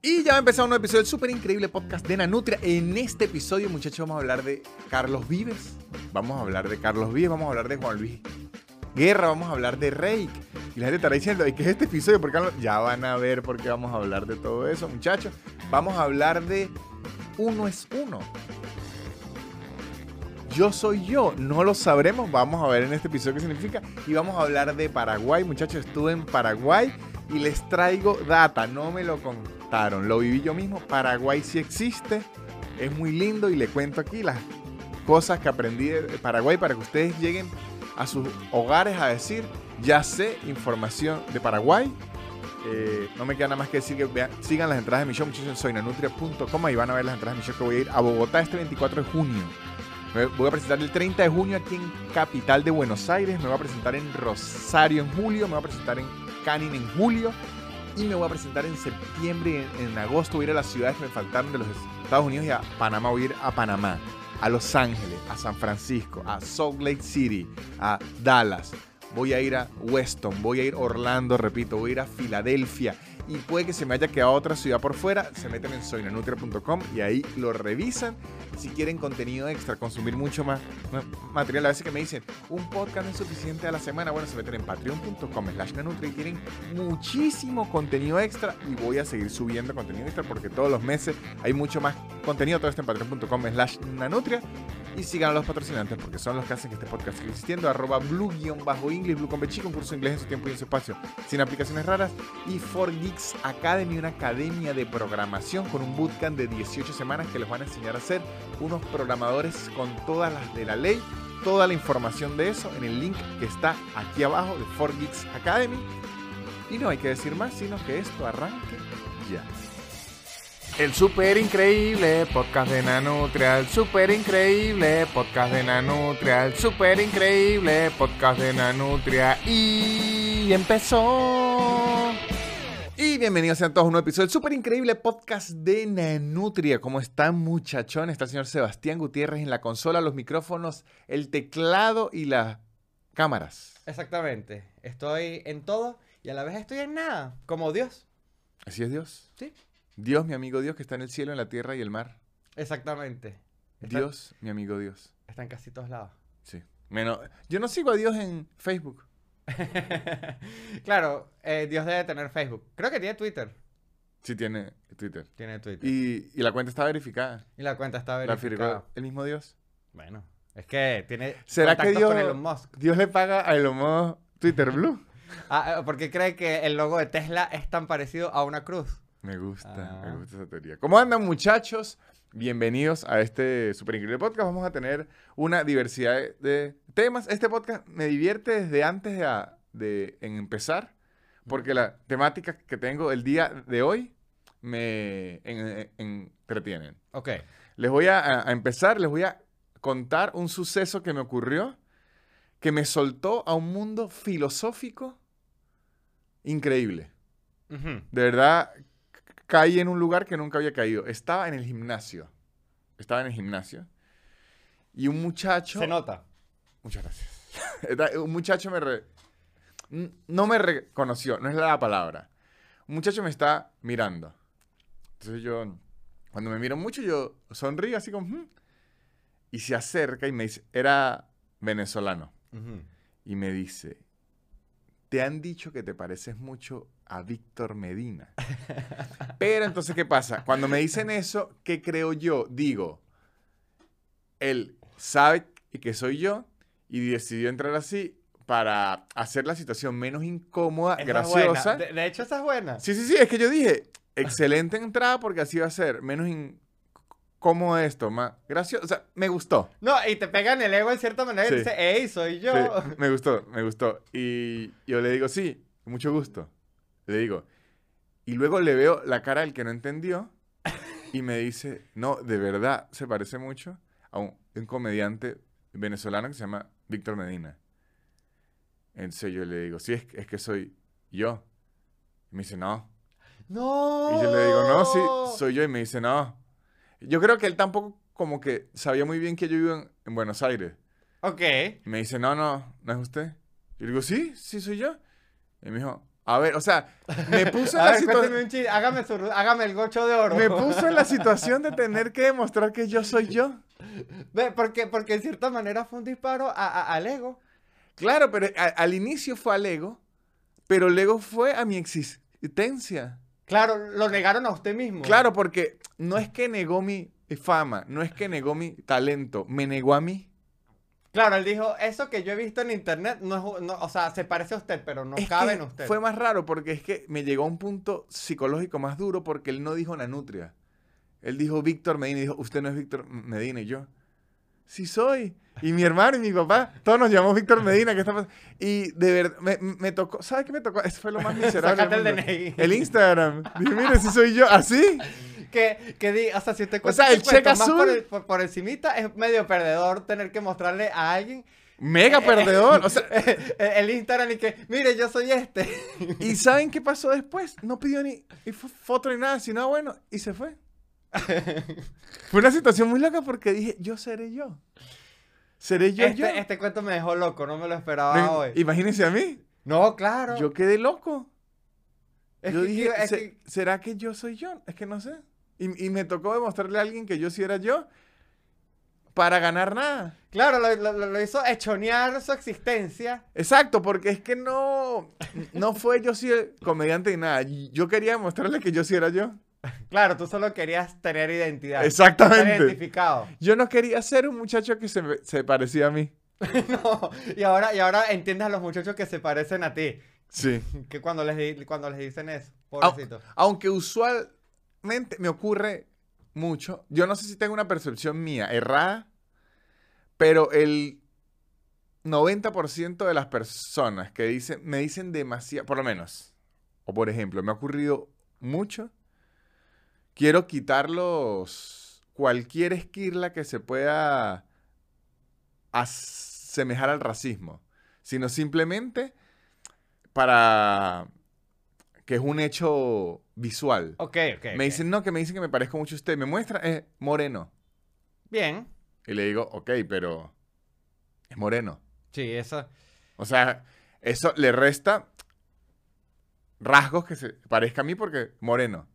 Y ya empezar un nuevo episodio del súper increíble podcast de Nanutria. En este episodio, muchachos, vamos a hablar de Carlos Vives. Vamos a hablar de Carlos Vives, vamos a hablar de Juan Luis Guerra, vamos a hablar de Reik. Y la gente estará diciendo, ¿y qué es este episodio? ¿Por qué no? Ya van a ver por qué vamos a hablar de todo eso, muchachos. Vamos a hablar de uno es uno. Yo soy yo, no lo sabremos. Vamos a ver en este episodio qué significa. Y vamos a hablar de Paraguay, muchachos. Estuve en Paraguay y les traigo data, no me lo lo viví yo mismo. Paraguay sí existe, es muy lindo y le cuento aquí las cosas que aprendí de Paraguay para que ustedes lleguen a sus hogares a decir, ya sé información de Paraguay. Eh, no me queda nada más que decir que sigan las entradas de mi show, muchachos, en soynanutria.com y van a ver las entradas de mi show que voy a ir a Bogotá este 24 de junio. Voy a presentar el 30 de junio aquí en Capital de Buenos Aires. Me voy a presentar en Rosario en julio. Me voy a presentar en Canning en julio. Y me voy a presentar en septiembre y en, en agosto. Voy a ir a las ciudades que me faltaron de los Estados Unidos y a Panamá. Voy a ir a Panamá, a Los Ángeles, a San Francisco, a Salt Lake City, a Dallas. Voy a ir a Weston, voy a ir a Orlando, repito, voy a ir a Filadelfia y puede que se me haya quedado otra ciudad por fuera, se meten en soynanutria.com y ahí lo revisan. Si quieren contenido extra, consumir mucho más material, a veces que me dicen, un podcast es suficiente a la semana, bueno, se meten en patreon.com slash nanutria y tienen muchísimo contenido extra y voy a seguir subiendo contenido extra porque todos los meses hay mucho más contenido, todo esto en patreon.com slash nanutria y sigan a los patrocinantes porque son los que hacen que este podcast siga existiendo. Arroba blue-english, blue con Bechi, curso de inglés en su tiempo y en su espacio, sin aplicaciones raras. Y For Academy, una academia de programación con un bootcamp de 18 semanas que les van a enseñar a ser unos programadores con todas las de la ley. Toda la información de eso en el link que está aquí abajo de For Geeks Academy. Y no hay que decir más, sino que esto arranque ya. El super increíble podcast de Nanutria, el super increíble podcast de Nanutria, el super increíble podcast de Nanutria y empezó. Y bienvenidos sean todos a un nuevo episodio del super increíble podcast de Nanutria. ¿Cómo están muchachones? Está el señor Sebastián Gutiérrez en la consola, los micrófonos, el teclado y las cámaras. Exactamente. Estoy en todo y a la vez estoy en nada, como Dios. Así es Dios. Sí. Dios, mi amigo Dios, que está en el cielo, en la tierra y el mar. Exactamente. Está- Dios, mi amigo Dios. Está en casi todos lados. Sí. Menos, yo no sigo a Dios en Facebook. claro, eh, Dios debe tener Facebook. Creo que tiene Twitter. Sí tiene Twitter. Tiene Twitter. Y, Y, y la cuenta está verificada. la cuenta está La verificada. firmó el mismo Dios. Bueno, es que tiene ¿Será que Dios, con Elon Musk. Dios le paga a Elon Musk Twitter Blue? Ah, eh, porque cree que el logo de Tesla es tan parecido a una cruz. Me gusta, Ah. me gusta esa teoría. ¿Cómo andan muchachos? Bienvenidos a este super increíble podcast. Vamos a tener una diversidad de, temas. Este podcast me divierte desde antes de, a- de en empezar, porque la temática que tengo el día de hoy me en- en- entretienen. Ok. Les voy a, a- empezar, les voy a contar un suceso que me ocurrió que me soltó a un mundo filosófico increíble. De verdad, caí en un lugar que nunca había caído. Estaba en el gimnasio. Estaba en el gimnasio. Y un muchacho... Se nota. Muchas gracias. Un muchacho me... re- No me reconoció, no es la palabra. Un muchacho me está mirando. Entonces yo, cuando me miro mucho, yo sonrío así como... "Mm". Y se acerca y me dice, era venezolano. Y me dice, te han dicho que te pareces mucho a Víctor Medina. Pero entonces, ¿qué pasa? Cuando me dicen eso, ¿qué creo yo? Digo, él sabe que soy yo y decidió entrar así para hacer la situación menos incómoda, Esa graciosa. De, de hecho, esa es buena. Sí, sí, sí, es que yo dije, excelente entrada porque así va a ser menos incómodo esto, más gracioso. O sea, me gustó. No, y te pegan el ego en cierta manera y Sí. dices, ¡Ey, soy yo! Sí, me gustó, me gustó. Y yo le digo, sí, mucho gusto. Le digo. Y luego le veo la cara del que no entendió y me dice, no, de verdad, se parece mucho a un, un comediante venezolano que se llama Víctor Medina. Entonces yo le digo, sí, es, que- es que soy yo. Y me dice, no. ¡No! Y yo le digo, no, sí, soy yo. Y me dice, no. Yo creo que él tampoco como que sabía muy bien que yo vivo en, en Buenos Aires. Ok. Y me dice, no, no, no es usted. Y le digo, sí, sí soy yo. Y me dijo, A ver, o sea, me puso en la situación... Hágame, su, hágame el gocho de oro. Me puso en la situación de tener que demostrar que yo soy yo. Ve, porque, porque en cierta manera fue un disparo a- a- al ego. Claro, pero a- al inicio fue al ego, pero el ego fue a mi existencia. Claro, lo negaron a usted mismo. Claro, porque no es que negó mi fama, no es que negó mi talento, me negó a mí. Claro, él dijo, eso que yo he visto en internet, no es, no- o sea, se parece a usted, pero no Es cabe en usted. Fue más raro porque es que me llegó a un punto psicológico más duro porque él no dijo Nanutria. Él dijo Víctor Medina y dijo, usted no es Víctor Medina y yo. Sí soy. Y mi hermano y mi papá, todos nos llamamos Víctor Medina. ¿qué está pasando? Y de verdad, me, me tocó, ¿sabes qué me tocó? Eso fue lo más miserable. El. DNI. Instagram. Dije, mire, si soy yo. ¿Así? Que, que di, o sea, si O sea, el cheque más por, azul- el- por, por encimita, es medio perdedor tener que mostrarle a alguien Mega perdedor. O sea, el Instagram y que, mire, yo soy este. ¿y saben qué pasó después? No pidió ni ni fo- foto ni nada, sino, ah, bueno, y se fue. Fue una situación muy loca porque dije, yo seré yo. Seré yo, yo. Este, este cuento me dejó loco, no me lo esperaba hoy. Imagínense a mí. No, claro. Yo quedé loco. Es yo que- dije, es "Se- que- ¿será que yo soy yo? Es que no sé. Y, y me tocó demostrarle a alguien que yo sí era yo para ganar nada. claro, lo, lo- lo hizo echonear su existencia. Exacto, porque es que no, no fue yo sí el comediante ni nada. Yo quería demostrarle que yo sí era yo. Claro, tú solo querías tener identidad. Exactamente. Estar identificado. Yo no quería ser un muchacho que se, se parecía a mí. no, y ahora, y ahora entiendes a los muchachos que se parecen a ti. Sí. Que cuando les, cuando les dicen eso. Pobrecito. aunque usualmente me ocurre mucho, yo no sé si tengo una percepción mía errada, pero el 90% de las personas que dicen, me dicen demasiado, por lo menos, o por ejemplo, me ha ocurrido mucho, quiero quitarlos cualquier esquirla que se pueda asemejar al racismo, sino simplemente para que es un hecho visual. Ok, ok. Me dicen, no, que me dicen que me parezco mucho a usted. Me muestra, es moreno. Bien. Y le digo, ok, pero es moreno. Sí, eso. O sea, eso le resta rasgos que se parezca a mí porque moreno.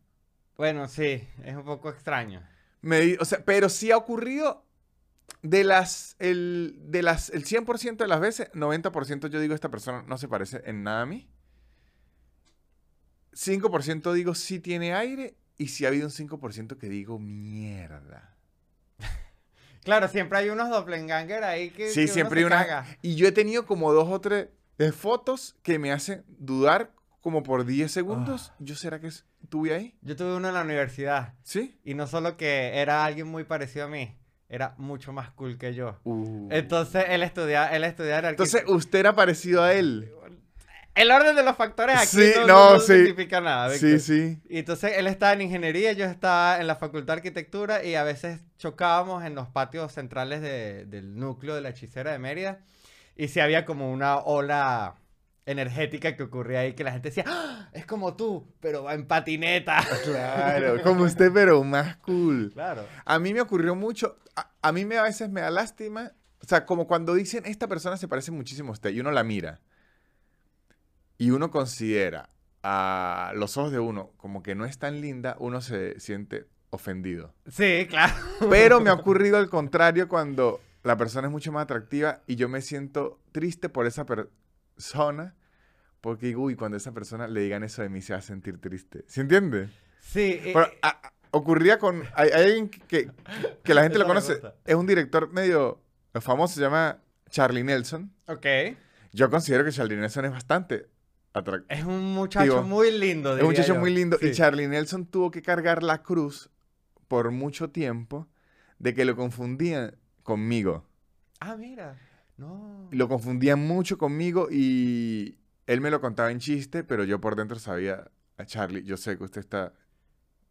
Bueno, sí, es un poco extraño. Me o sea, pero sí ha ocurrido de las, el, de las, el 100% de las veces, 90% yo digo, esta persona no se parece en nada a mí. 5% digo, sí tiene aire. Y sí ha habido un 5% que digo, mierda. Claro, siempre hay unos doppelganger ahí que. Sí, que uno siempre hay se una. caga. Y yo he tenido como dos o tres eh, fotos que me hacen dudar como por 10 segundos. Ah. ¿Yo será que estuve ahí? Yo tuve uno en la universidad. ¿Sí? Y no solo que era alguien muy parecido a mí, era mucho más cool que yo. Uh. Entonces él estudiaba, él estudiaba Entonces, usted era parecido a él. El orden de los factores aquí Sí, no, no, no sí. significa nada. Sí, sí. Y entonces él estaba en ingeniería, yo estaba en la facultad de arquitectura y a veces chocábamos en los patios centrales de- del núcleo de la hechicera de Mérida. Y sí había como una ola energética que ocurría ahí que la gente decía, "¡Ah! es como tú, pero va en patineta. Claro, como usted, pero más cool. Claro. A mí me ocurrió mucho. A, a mí me, a veces me da lástima. O sea, como cuando dicen, esta persona se parece muchísimo a usted y uno la mira. Y uno considera a los ojos de uno como que no es tan linda, uno se siente ofendido. Sí, claro. Pero me ha ocurrido al contrario cuando la persona es mucho más atractiva y yo me siento triste por esa persona. Porque digo, uy, cuando esa persona le digan eso de mí se va a sentir triste. ¿Sí entiende? Sí. eh, a- a- ocurría con. Hay, hay alguien que, que la gente lo conoce. Es un director medio famoso, se llama Charlie Nelson. ok. Yo considero que Charlie Nelson es bastante atractivo. Es un muchacho Digo, muy lindo. Es un muchacho yo. muy lindo. Y. Charlie Nelson tuvo que cargar la cruz por mucho tiempo de que lo confundían conmigo. Ah, mira. No. Lo confundían mucho conmigo y él me lo contaba en chiste, pero yo por dentro sabía, a Charlie, yo sé que usted está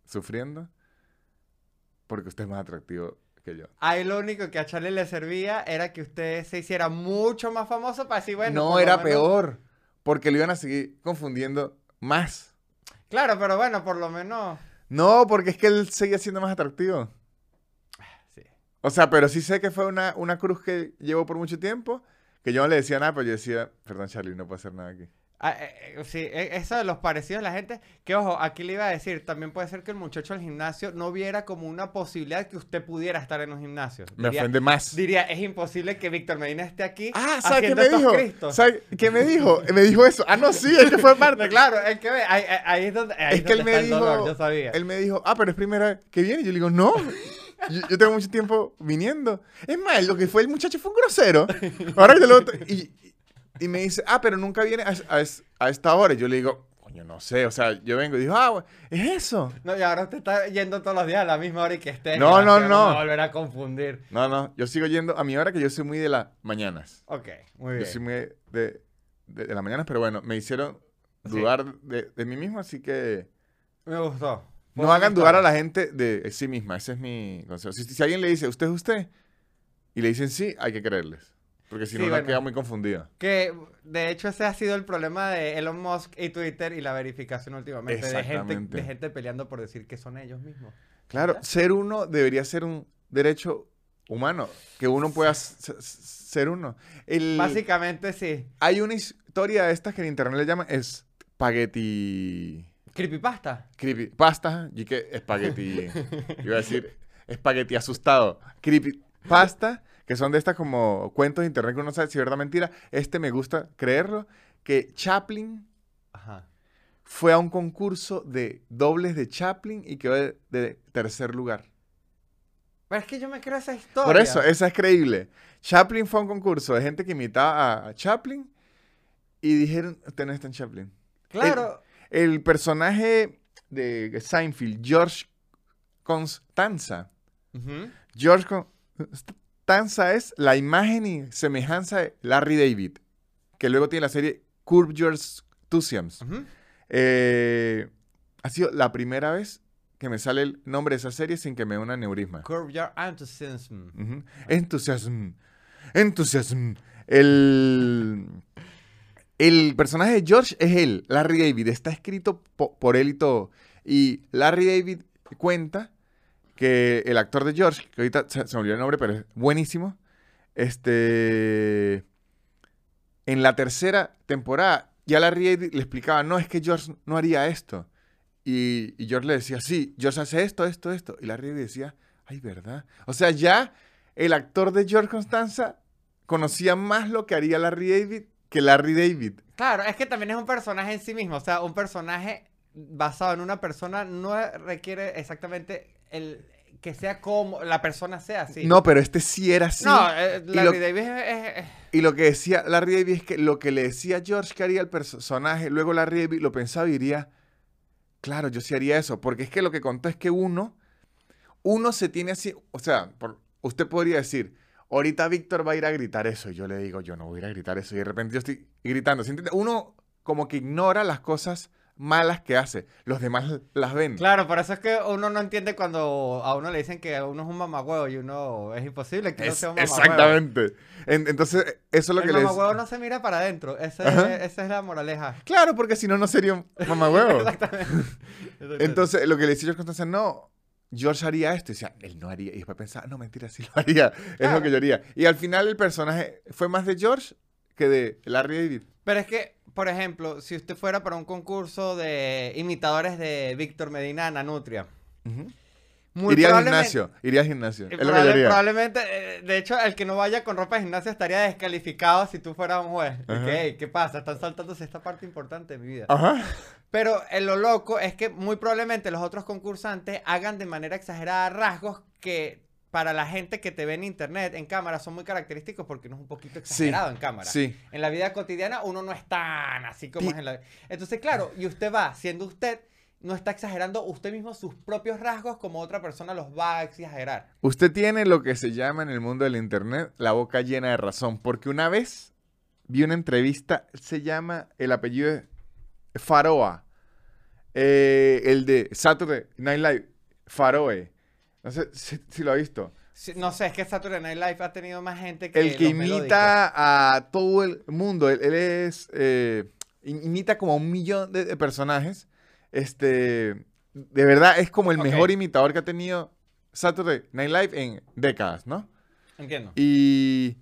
sufriendo porque usted es más atractivo que yo. Ahí lo único que a Charlie le servía era que usted se hiciera mucho más famoso para decir, bueno. no, era menos- peor, porque lo iban a seguir confundiendo más. Claro, pero bueno, por lo menos. No, porque es que él seguía siendo más atractivo. O sea, pero sí sé que fue una, una cruz que llevó por mucho tiempo, que yo no le decía nada, pero yo decía, perdón Charlie, no puedo hacer nada aquí. Ah, eh, eh, sí, e- eso de los parecidos de la gente, que ojo, aquí le iba a decir, también puede ser que el muchacho del gimnasio no viera como una posibilidad que usted pudiera estar en un gimnasio. Me Diría- ofende más. Diría, es imposible que Víctor Medina esté aquí. Ah, ¿sabes qué me dijo? ¿Sabes qué me dijo? Me dijo eso. Ah, no, sí, es que fue parte. Claro, es que ve, ahí, ahí- es donde, ahí es que él donde me dijo, dolor, yo sabía. él me dijo, ah, pero es primera vez que viene. Y yo le digo, no, yo, yo tengo mucho tiempo viniendo. Es más, lo que fue el muchacho fue un grosero. Ahora que lo y, y me dice, ah, pero nunca viene a, a- a esta hora. Y yo le digo, coño, no sé, o sea, yo vengo y digo, ah, es eso. No, y ahora usted está yendo todos los días a la misma hora y que esté. No, no, no. a volver a confundir. No, no, yo sigo yendo a mi hora que yo soy muy de las mañanas. Ok, muy Yo bien. soy muy de, de, de las mañanas, pero bueno, me hicieron Sí. dudar de, de mí mismo, así que Me gustó. No hagan dudar a la gente de sí misma. Ese es mi consejo. Si, si alguien le dice, ¿usted es usted? Y le dicen sí, hay que creerles. Porque si Sí, no, queda muy confundida. Que de hecho ese ha sido el problema de Elon Musk y Twitter y la verificación últimamente de gente, de gente peleando por decir que son ellos mismos. Claro, ser uno debería ser un derecho humano. Que uno pueda s- s- ser uno. El- Básicamente sí. hay una historia de estas que en internet le llaman espagueti... Creepypasta. Creepypasta. Y que espagueti... iba a decir espagueti asustado. Creepypasta. Que son de estas como cuentos de internet que uno sabe si es verdad o mentira. Este me gusta creerlo. Que Chaplin Ajá. fue a un concurso de dobles de Chaplin y quedó de, de tercer lugar. Pero es que yo me creo esa historia. Por eso, esa es creíble. Chaplin fue a un concurso de gente que imitaba a, a Chaplin y dijeron, usted no está en Chaplin. Claro. El personaje de Seinfeld, George Constanza. George Constanza es la imagen y semejanza de Larry David, que luego tiene la serie Curb Your Enthusiasm. Eh, ha sido la primera vez que me sale el nombre de esa serie sin que me dé un aneurisma. Curb Your Enthusiasm. Enthusiasm. Enthusiasm. El, el personaje de George es él, Larry David. Está escrito po- por él y todo. Y Larry David cuenta que el actor de George, que ahorita se, se me olvidó el nombre, pero es buenísimo. Este. En la tercera temporada, ya Larry David le explicaba: No, es que George no haría esto. Y, y George le decía: Sí, George hace esto, esto, esto. Y Larry David decía: Ay, ¿verdad? O sea, ya el actor de George Constanza conocía más lo que haría Larry David que Larry David. Claro, es que también es un personaje en sí mismo. O sea, un personaje basado en una persona no requiere exactamente el que sea como la persona sea así. No, pero este sí era así. No, eh, Larry lo, David es, y lo que decía Larry David es que lo que le decía George que haría el personaje, luego Larry David lo pensaba y diría, claro, yo sí haría eso, porque es que lo que contó es que uno, uno se tiene así, o sea, por- usted podría decir, ahorita Víctor va a ir a gritar eso, y yo le digo, yo no voy a ir a gritar eso, y de repente yo estoy gritando. Uno como que ignora las cosas malas que hace, los demás las ven. Claro, por eso es que uno no entiende cuando a uno le dicen que uno es un mamagüevo y uno es imposible que uno Es- sea un mamagüevo. exactamente. En- entonces, eso es lo El que les... mamagüevo no se mira para adentro. Esa es, esa es la moraleja. Claro, porque si no, no sería un mamahuevo. Exactamente. Exactamente. Entonces, lo que le decía George Constanza, no, George haría esto. Y decía, él no haría. Y después pensaba, no, mentira, sí lo haría. Es Claro. lo que yo haría. Y al final el personaje fue más de George que de Larry David. Pero es que, por ejemplo, si usted fuera para un concurso de imitadores de Víctor Medina Nanutria, muy Iría al gimnasio, iría al gimnasio. y Es lo que yo probablemente, eh, de hecho, el que no vaya con ropa de gimnasio estaría descalificado si tú fueras un juez. Y Ajá. que, "Ey, ¿Qué pasa? Están saltándose esta parte importante de mi vida. Ajá. Pero eh, lo loco es que muy probablemente los otros concursantes hagan de manera exagerada rasgos que para la gente que te ve en internet, en cámara, son muy característicos porque uno es un poquito exagerado en cámara. Sí. En la vida cotidiana uno no es tan así como es en la... Entonces, claro, y usted va, siendo usted, no está exagerando usted mismo sus propios rasgos como otra persona los va a exagerar. Usted tiene lo que se llama en el mundo del internet la boca llena de razón. Porque una vez vi una entrevista, se llama el apellido de Faroa. eh, el de Saturday Night Live. Faroe. No sé si, si lo ha visto. Sí, No sé, es que Saturday Night Live ha tenido más gente que El que melódicos. imita a todo el mundo. Él, él es. eh, im- imita como a un millón de, de personajes. Este. De verdad, es como el mejor imitador que ha tenido Saturday Night Live en décadas, ¿no? Entiendo. Y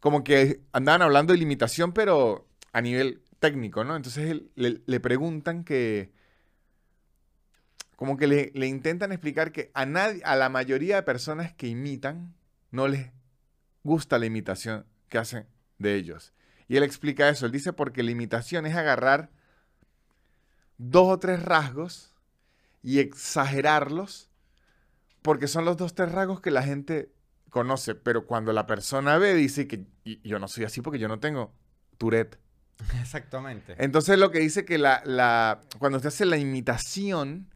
como que andaban hablando de limitación, pero a nivel técnico, ¿no? Entonces él- le, le preguntan que, como que le, le intentan explicar que a, nadie, a la mayoría de personas que imitan no les gusta la imitación que hacen de ellos. Y él explica eso, él dice porque la imitación es agarrar dos o tres rasgos y exagerarlos porque son los dos o tres rasgos que la gente conoce, pero cuando la persona ve dice que "Y- yo no soy así porque yo no tengo Tourette. Exactamente. Entonces lo que dice que la, la- cuando usted hace la imitación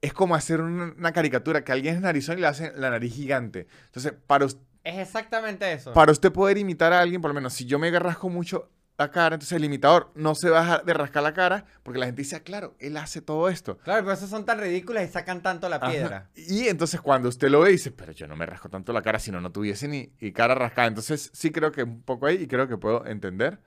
es como hacer una, una caricatura, que alguien es narizón y le hace la nariz gigante. Entonces, para, us- Es exactamente eso. para usted poder imitar a alguien, por lo menos si yo me rasco mucho la cara, entonces el imitador no se va a dejar de rascar la cara porque la gente dice, ah, claro, él hace todo esto. Claro, por eso son tan ridículas y sacan tanto la Ajá. piedra. Y entonces cuando usted lo ve, dice, pero yo no me rasco tanto la cara si no, no tuviese ni y cara rascada. Entonces sí creo que un poco ahí y creo que puedo entender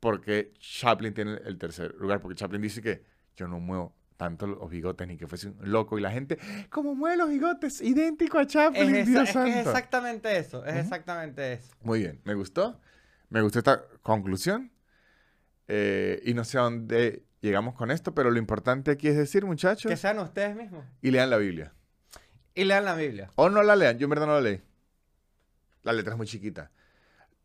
por qué Chaplin tiene el tercer lugar. Porque Chaplin dice que yo no muevo tanto los bigotes ni que fuese un loco. Y la gente, ¿cómo mueve los bigotes? Idéntico a Chaplin, Dios es exactamente eso. Es exactamente eso. Muy bien, me gustó. Me gustó esta conclusión. Eh, y no sé a dónde llegamos con esto, pero lo importante aquí es decir, muchachos, Que sean ustedes mismos. y lean la Biblia. Y lean la Biblia. O no la lean, yo en verdad no la leí. La letra es muy chiquita.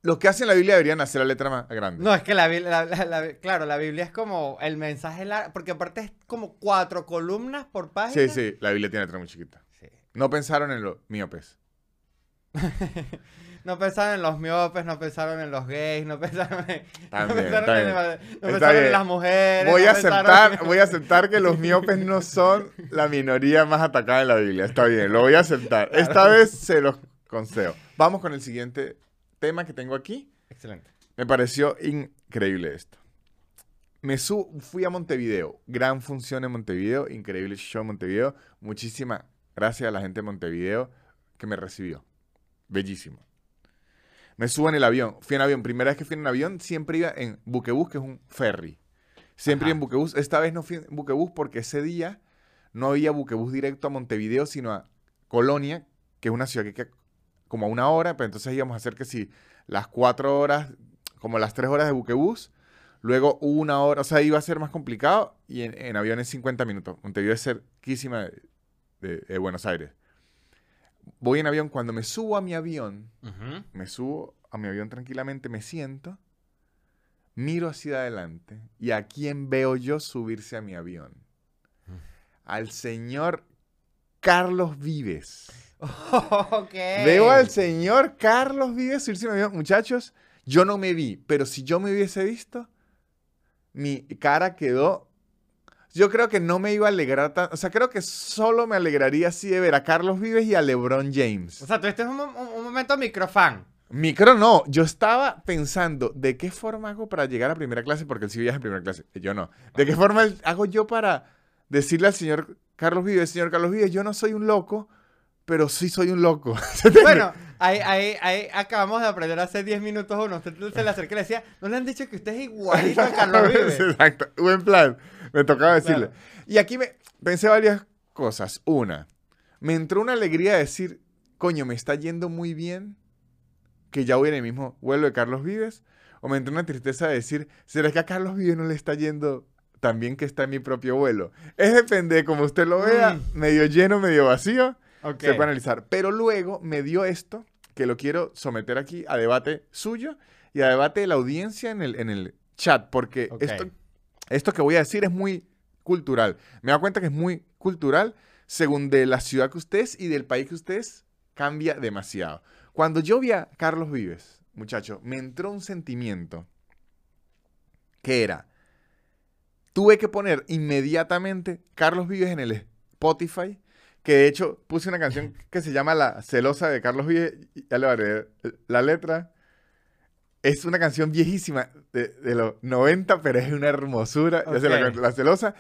Los que hacen la Biblia deberían hacer la letra más grande. No, es que la Biblia, la- la- la- claro, la Biblia es como el mensaje largo, porque aparte es como cuatro columnas por página. sí, sí, la Biblia tiene letra muy chiquita. Sí. No pensaron en los miopes. No pensaron en los miopes, no pensaron en los gays, no pensaron en, no bien, pensaron, en, no pensaron las mujeres. Voy no a aceptar, en- voy a aceptar que los miopes no son la minoría más atacada en la Biblia. Está bien, lo voy a aceptar. Esta vez se los concedo. Vamos con el siguiente tema que tengo aquí. Excelente. Me pareció increíble esto. Me su fui a Montevideo. Gran función en Montevideo. Increíble show en Montevideo. Muchísimas gracias a la gente de Montevideo que me recibió. Bellísimo. Me subo en el avión. Fui en avión. Primera vez que fui en avión, siempre iba en buquebús, que es un ferry. Siempre Ajá. iba en buquebús. Esta vez no fui en buquebús porque ese día no había buquebús directo a Montevideo, sino a Colonia, que es una ciudad que queda como a una hora. Pero entonces íbamos a hacer que si las cuatro horas, como las tres horas de buquebús, luego una hora, o sea, iba a ser más complicado y en, en avión es 50 minutos. Montevideo es cerquísima de, de- de Buenos Aires. Voy en avión, cuando me subo a mi avión, me subo a mi avión tranquilamente, me siento, miro hacia adelante y a quién veo yo subirse a mi avión. Al señor Carlos Vives. Veo al señor Carlos Vives subirse a mi avión. Muchachos, yo no me vi, pero si yo me hubiese visto, mi cara quedó. Yo creo que no me iba a alegrar tanto. O sea, creo que solo me alegraría así de ver a Carlos Vives y a LeBron James. O sea, tú este es un, un- un momento microfan. Micro no, yo estaba pensando de qué forma hago para llegar a primera clase, porque él sí viaja en primera clase, yo no. ¿De qué forma hago yo para decirle al señor Carlos Vives, señor Carlos Vives, yo no soy un loco, pero sí soy un loco? Bueno, ahí, ahí, ahí acabamos de aprender hace 10 minutos uno. Usted se le acerca y le decía, ¿no le han dicho que usted es igualito a Carlos Vives? Exacto, buen plan. Me tocaba decirle. Claro. Y aquí me pensé varias cosas. Una, me entró una alegría de decir, coño, me está yendo muy bien que ya voy en el mismo vuelo de Carlos Vives. O me entró una tristeza de decir, ¿será que a Carlos Vives no le está yendo tan bien que está en mi propio vuelo? Es depende de cómo usted lo vea, Mm. medio lleno, medio vacío. Se puede analizar. Pero luego me dio esto, que lo quiero someter aquí a debate suyo y a debate de la audiencia en el, en el chat, porque esto, esto que voy a decir es muy cultural. Me da cuenta que es muy cultural según de la ciudad que usted es y del país que usted es, cambia demasiado. Cuando yo vi a Carlos Vives, muchacho, me entró un sentimiento que era, tuve que poner inmediatamente Carlos Vives en el Spotify, que de hecho puse una canción que se llama La celosa de Carlos Vives, y ya le voy a leer la letra. Es una canción viejísima de, de los 90, pero es una hermosura, ya se la celosa.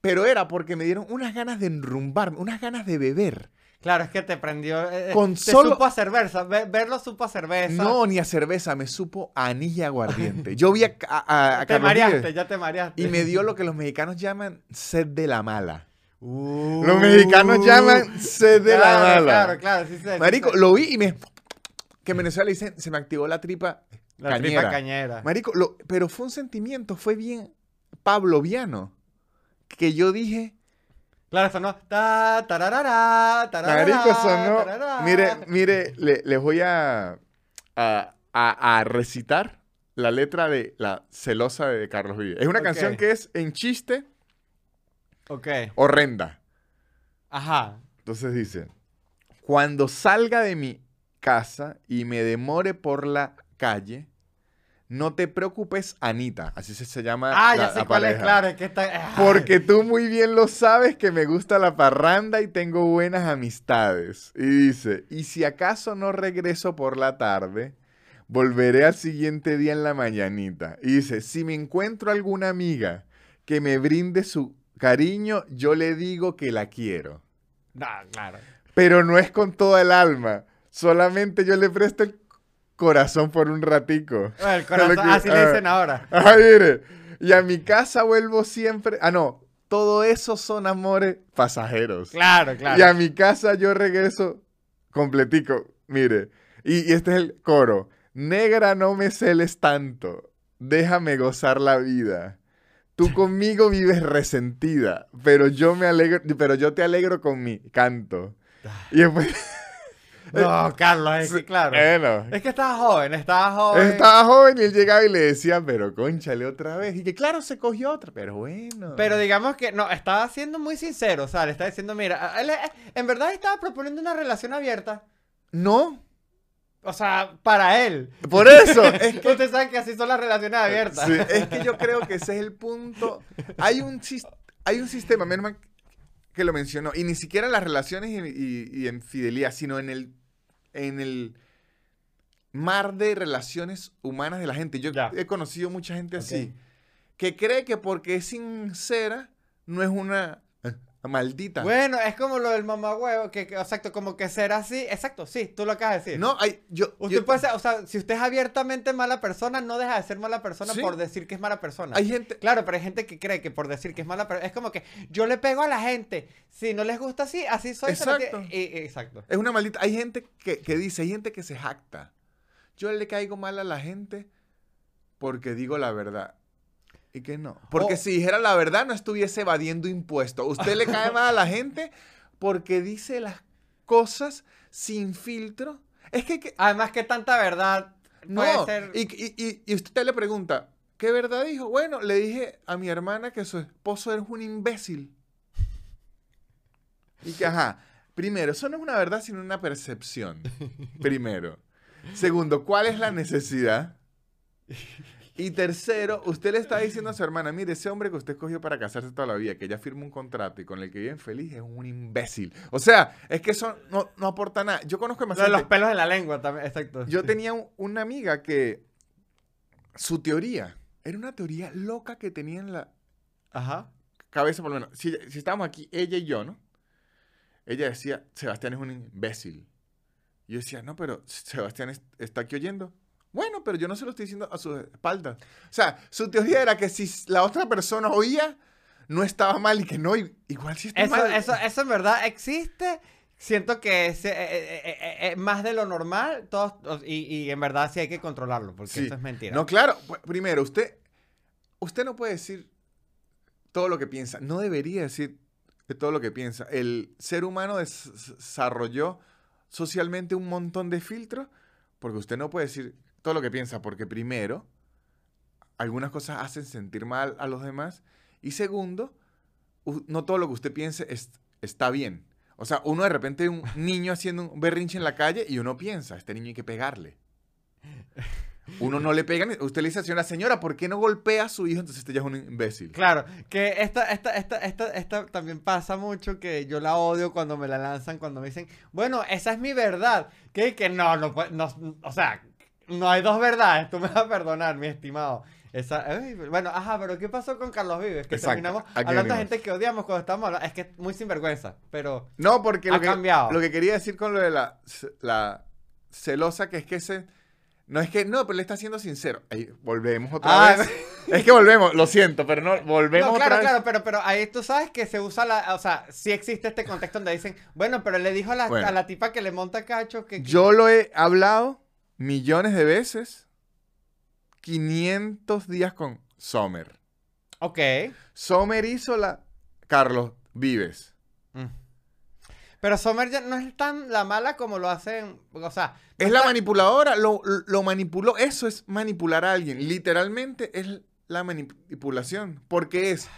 Pero era porque me dieron unas ganas de enrumbarme, unas ganas de beber. Claro, es que te prendió. eh, eh, Con te solo- supo a cerveza. ve- verlo supo a cerveza. No, ni a cerveza, me supo a y aguardiente. Yo vi a, a- a- a te Carlos mareaste, Vives ya te mareaste. y me dio lo que los mexicanos llaman sed de la mala. Uh, Los mexicanos llaman sed de la claro, mala. Claro, claro, sí sé, sí Marico, sé. lo vi y me... Que en Venezuela dicen, se me activó la tripa La tripa cañera. Marico, lo- pero fue un sentimiento, fue bien pavloviano. Que yo dije, Claro, sonó. Ta, tararara, tararara, Marico, sonó. tararara. Mire, mire, le- les voy a, a, a- a recitar la letra de La celosa de Carlos Vives. Es una Ok. canción que es en chiste Ok. horrenda. Ajá. Entonces dice, cuando salga de mi casa y me demore por la calle, no te preocupes, Anita. Así se, se llama Ah, la, ya sé la cuál es, claro. Es que está. Porque tú muy bien lo sabes que me gusta la parranda y tengo buenas amistades. Y dice, y si acaso no regreso por la tarde, volveré al siguiente día en la mañanita. Y dice, si me encuentro alguna amiga que me brinde su cariño, yo le digo que la quiero. No, claro. Pero no es con toda el alma. Solamente yo le presto el corazón por un ratico. Bueno, el corazón, que- así le ah. dicen ahora. Ay, mire. Y a mi casa vuelvo siempre. Ah, no. Todo eso son amores pasajeros. Claro, claro. Y a mi casa yo regreso completico. Mire. Y, y este es el coro. Negra, no me celes tanto. Déjame gozar la vida. Tú conmigo vives resentida, pero yo me alegro, pero yo te alegro con mi canto. Y después, No, Carlos, es que claro. bueno, Es que estaba joven, estaba joven. estaba joven y él llegaba y le decía, pero conchale otra vez. Y que claro, se cogió otra, pero bueno. Pero digamos que no, estaba siendo muy sincero, o sea, le estaba diciendo, mira, él, eh, en verdad estaba proponiendo una relación abierta. No, O sea, para él. por eso. es que Ustedes saben que así son las relaciones abiertas. Sí, es que yo creo que ese es el punto. Hay un, hay un sistema, menos que lo mencionó, y ni siquiera en las relaciones y, y- y en fidelidad, sino en el, en el mar de relaciones humanas de la gente. Yo Ya. he conocido mucha gente así, que cree que porque es sincera, no es una maldita. Bueno, es como lo del mamagüevo, que, que, exacto, como que ser así. Exacto, sí, tú lo acabas de decir. No, hay, yo, Usted yo- puede ser, o sea, si usted es abiertamente mala persona, no deja de ser mala persona Sí. por decir que es mala persona. hay gente, Claro, pero hay gente que cree que por decir que es mala persona, es como que yo le pego a la gente. Si no les gusta así, así soy. lo Exacto. exacto. Es una maldita. Hay gente que, que dice, hay gente que se jacta. Yo le caigo mal a la gente porque digo la verdad. Y que no. Porque O- si dijera la verdad, no estuviese evadiendo impuestos. Usted le cae mal a la gente porque dice las cosas sin filtro. Es que, que- Además que tanta verdad puede no. ser... Y, y- y- y usted le pregunta, ¿qué verdad dijo? Bueno, le dije a mi hermana que su esposo es un imbécil. Y que, ajá, primero, eso no es una verdad, sino una percepción. Primero. Segundo, ¿cuál es la necesidad? Y tercero, usted le está diciendo a su hermana, mire, ese hombre que usted escogió para casarse toda la vida, que ella firma un contrato y con el que viven feliz, es un imbécil. O sea, es que eso no, no aporta nada. Yo conozco Lo de demasiado los pelos en la lengua también, exacto. yo tenía un- una amiga que su teoría era una teoría loca que tenía en la Ajá. cabeza, por lo menos. Si, si estábamos aquí, ella y yo, ¿no? Ella decía, Sebastián es un imbécil. Y yo decía, no, pero Sebastián es- está aquí oyendo. Bueno, pero yo no se lo estoy diciendo a su espalda. O sea, su teoría era que si la otra persona oía, no estaba mal y que no, igual sí está Eso, mal. eso, eso en verdad existe. Siento que es eh, eh, eh, más de lo normal todos, y, y en verdad sí hay que controlarlo, porque Sí. eso es mentira. No, claro. pu- Primero, usted, usted no puede decir todo lo que piensa. No debería decir todo lo que piensa. El ser humano des- desarrolló socialmente un montón de filtros porque usted no puede decir todo lo que piensa porque primero, algunas cosas hacen sentir mal a los demás y segundo, no todo lo que usted piense es- está bien. O sea, uno de repente un niño haciendo un berrinche en la calle y uno piensa, este niño hay que pegarle. Uno no le pega, usted le dice a la señora, señora, ¿por qué no golpea a su hijo? Entonces usted ya es un imbécil. Claro, que esta, esta, esta, esta, esta también pasa mucho que yo la odio cuando me la lanzan, cuando me dicen, bueno, esa es mi verdad. Que, que no, no, puede- no, o sea, no hay dos verdades, tú me vas a perdonar, mi estimado. Esa, ay, bueno, ajá, pero ¿qué pasó con Carlos Vives? Que Exacto, terminamos hablando de gente que odiamos cuando estamos hablando. Es que es muy sinvergüenza, pero... No, porque Ha lo que, cambiado. lo que quería decir con lo de la, la celosa, que es que se... No es que, no, pero le está siendo sincero. Ahí, volvemos otra Ah, vez. es que volvemos, lo siento, pero no, volvemos No, otra claro, vez. claro, pero, pero ahí tú sabes que se usa la, o sea, sí existe este contexto donde dicen, bueno, pero le dijo a la, Bueno. a la tipa que le monta cacho que- Yo lo he hablado millones de veces 500 días con Sommer. Ok. Sommer hizo la Carlos Vives. Mm. Pero Sommer ya no es tan la mala como lo hacen. O sea. no Es la manipuladora, lo, lo manipuló. Eso es manipular a alguien. Literalmente es la manipulación. Porque es.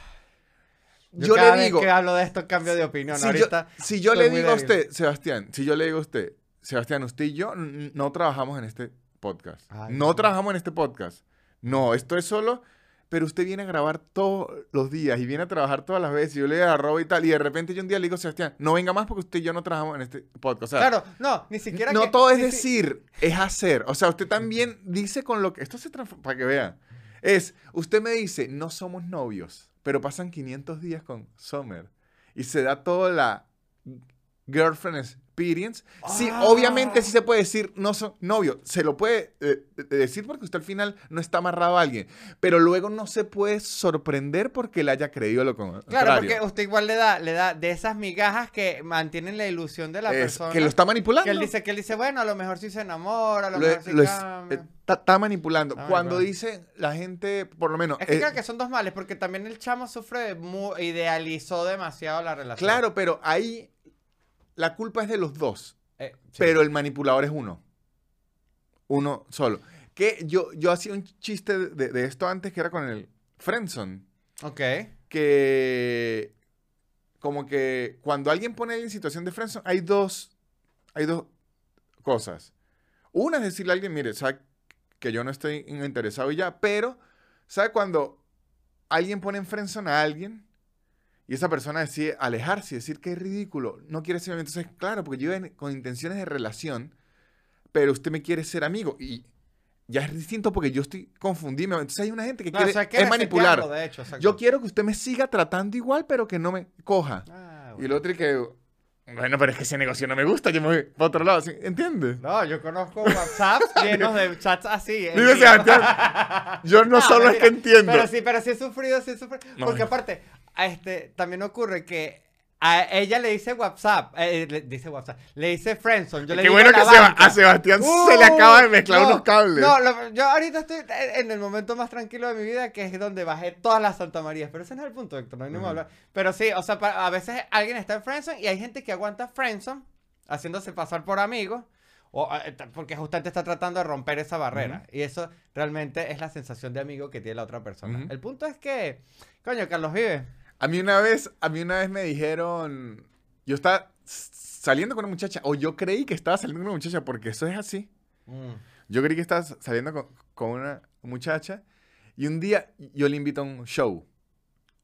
Yo, Yo, cada le vez digo. que hablo de esto cambio de opinión. si yo, si le digo a usted, Sebastián, si yo le digo a usted, Sebastián, usted y yo no trabajamos en este podcast. Ay, no no. trabajamos en este podcast. No, esto es solo. Pero usted viene a grabar todos los días y viene a trabajar todas las veces. Y yo le agarro y tal. Y de repente yo un día le digo, Sebastián, no venga más porque usted y yo no trabajamos en este podcast. O sea, Claro, no, ni siquiera. no que- todo es si- decir, es hacer. O sea, usted también dice con lo que. Esto se transforma. Para que vea. Es, usted me dice, no somos novios, pero pasan 500 días con Summer. Y se da toda la girlfriend experience. Sí, Ah. obviamente sí se puede decir, no son novios. Se lo puede eh, eh, decir porque usted al final no está amarrado a alguien. Pero luego no se puede sorprender porque le haya creído lo contrario. Claro, porque usted igual le da, le da de esas migajas que mantienen la ilusión de la Es persona. que lo está manipulando. Que él dice, que él dice, bueno, a lo mejor sí se enamora, a lo, Lo- mejor sí lo es- cambia. eh, Está está manipulando. Cuando dice la gente, por lo menos. Es que eh, creo que son dos males, porque también el chamo sufre de mu- idealizó demasiado la relación. Claro, pero ahí la culpa es de los dos. Eh, sí. Pero el manipulador es uno. Uno solo. Que yo, yo hacía un chiste de, de esto antes que era con el Friendzone. Ok. Que como que cuando alguien pone en situación de Friendzone, hay dos, hay dos cosas. Una es decirle a alguien, mire, sabe que yo no estoy interesado y ya, pero, ¿sabe cuando alguien pone en friendzone a alguien y esa persona decide alejarse y decir que es ridículo, no quiere ser mi amigo? Entonces, claro, porque yo con intenciones de relación, pero usted me quiere ser amigo y ya es distinto porque yo estoy confundido. Entonces hay una gente que quiere o sea, es manipular. de hecho. Yo quiero que usted me siga tratando igual, pero que no me coja. Ah, Y el otro y que, bueno, pero es que ese negocio no me gusta, yo me voy para otro lado, ¿sí? ¿entiendes? No, yo conozco WhatsApps llenos de chats así. Digo, vivo. Sebastián, yo no No, solo es que entiendo. Pero sí, pero sí he sufrido, sí he sufrido. No. Porque aparte, este, también ocurre que a ella le dice WhatsApp, eh, le dice WhatsApp, le dice Friendzone, yo le Qué digo bueno la que a Sebastián se le Uh, acaba de mezclar no, unos cables. No, lo- yo ahorita estoy en el momento más tranquilo de mi vida, que es donde bajé todas las Santa Marías. Pero ese no es el punto, Héctor, no venimos a Ujú. hablar. Pero sí, o sea, a veces alguien está en Friendzone y hay gente que aguanta Friendzone haciéndose pasar por amigo. O, eh, porque justamente está tratando de romper esa barrera. Y eso realmente es la sensación de amigo que tiene la otra persona. El punto es que, coño, Carlos vive. A mí una vez, a mí una vez me dijeron, yo estaba saliendo con una muchacha, o yo creí que estaba saliendo con una muchacha, porque eso es así. Yo creí que estaba saliendo con, con una muchacha, y un día yo le invito a un show,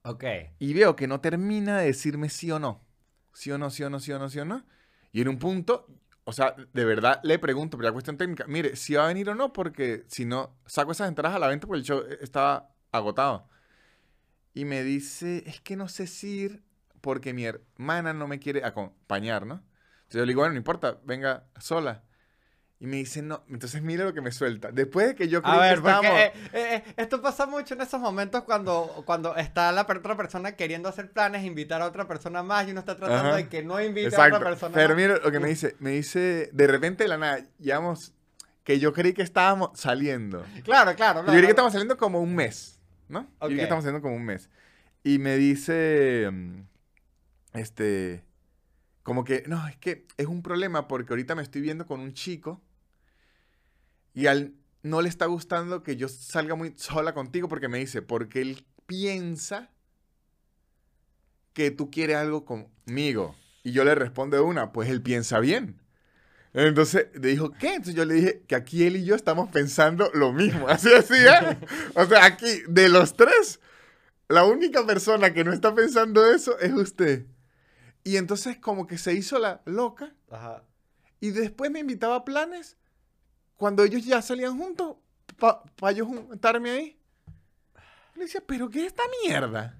Ok. y veo que no termina de decirme sí o no. Sí o no, sí o no, sí o no, sí o no. Y en un punto, o sea, de verdad le pregunto, pero la cuestión técnica, mire, si va a venir o no, porque si no, saco esas entradas a la venta porque el show estaba agotado. Y me dice, es que no sé si ir porque mi hermana no me quiere acompañar, ¿no? Entonces yo le digo, bueno, no importa, venga sola. Y me dice, no, entonces mire lo que me suelta. Después de que yo creí A ver, que porque estábamos... eh, eh, eh, esto pasa mucho en esos momentos cuando, cuando está la per- otra persona queriendo hacer planes, invitar a otra persona más y uno está tratando Ajá. de que no invite a otra persona Pero más. mira lo que me dice. Me dice, de repente de la nada, llevamos, que yo creí que estábamos saliendo. Claro, claro. yo no, creí que estábamos saliendo como un mes, ¿no? Ok. que estábamos saliendo como un mes. Y me dice, mm, este, como que, no, es que es un problema porque ahorita me estoy viendo con un chico y al no le está gustando que yo salga muy sola contigo porque me dice, porque él piensa que tú quieres algo conmigo. Y yo le respondo de una, pues él piensa bien. Entonces le dijo, ¿qué? Entonces yo le dije que aquí él y yo estamos pensando lo mismo. Así, así, ¿eh? O sea, aquí, de los tres, la única persona que no está pensando eso es usted. Y entonces como que se hizo la loca Ajá. y después me invitaba a planes cuando ellos ya salían juntos para yo juntarme ahí. Le decía, ¿pero qué es esta mierda?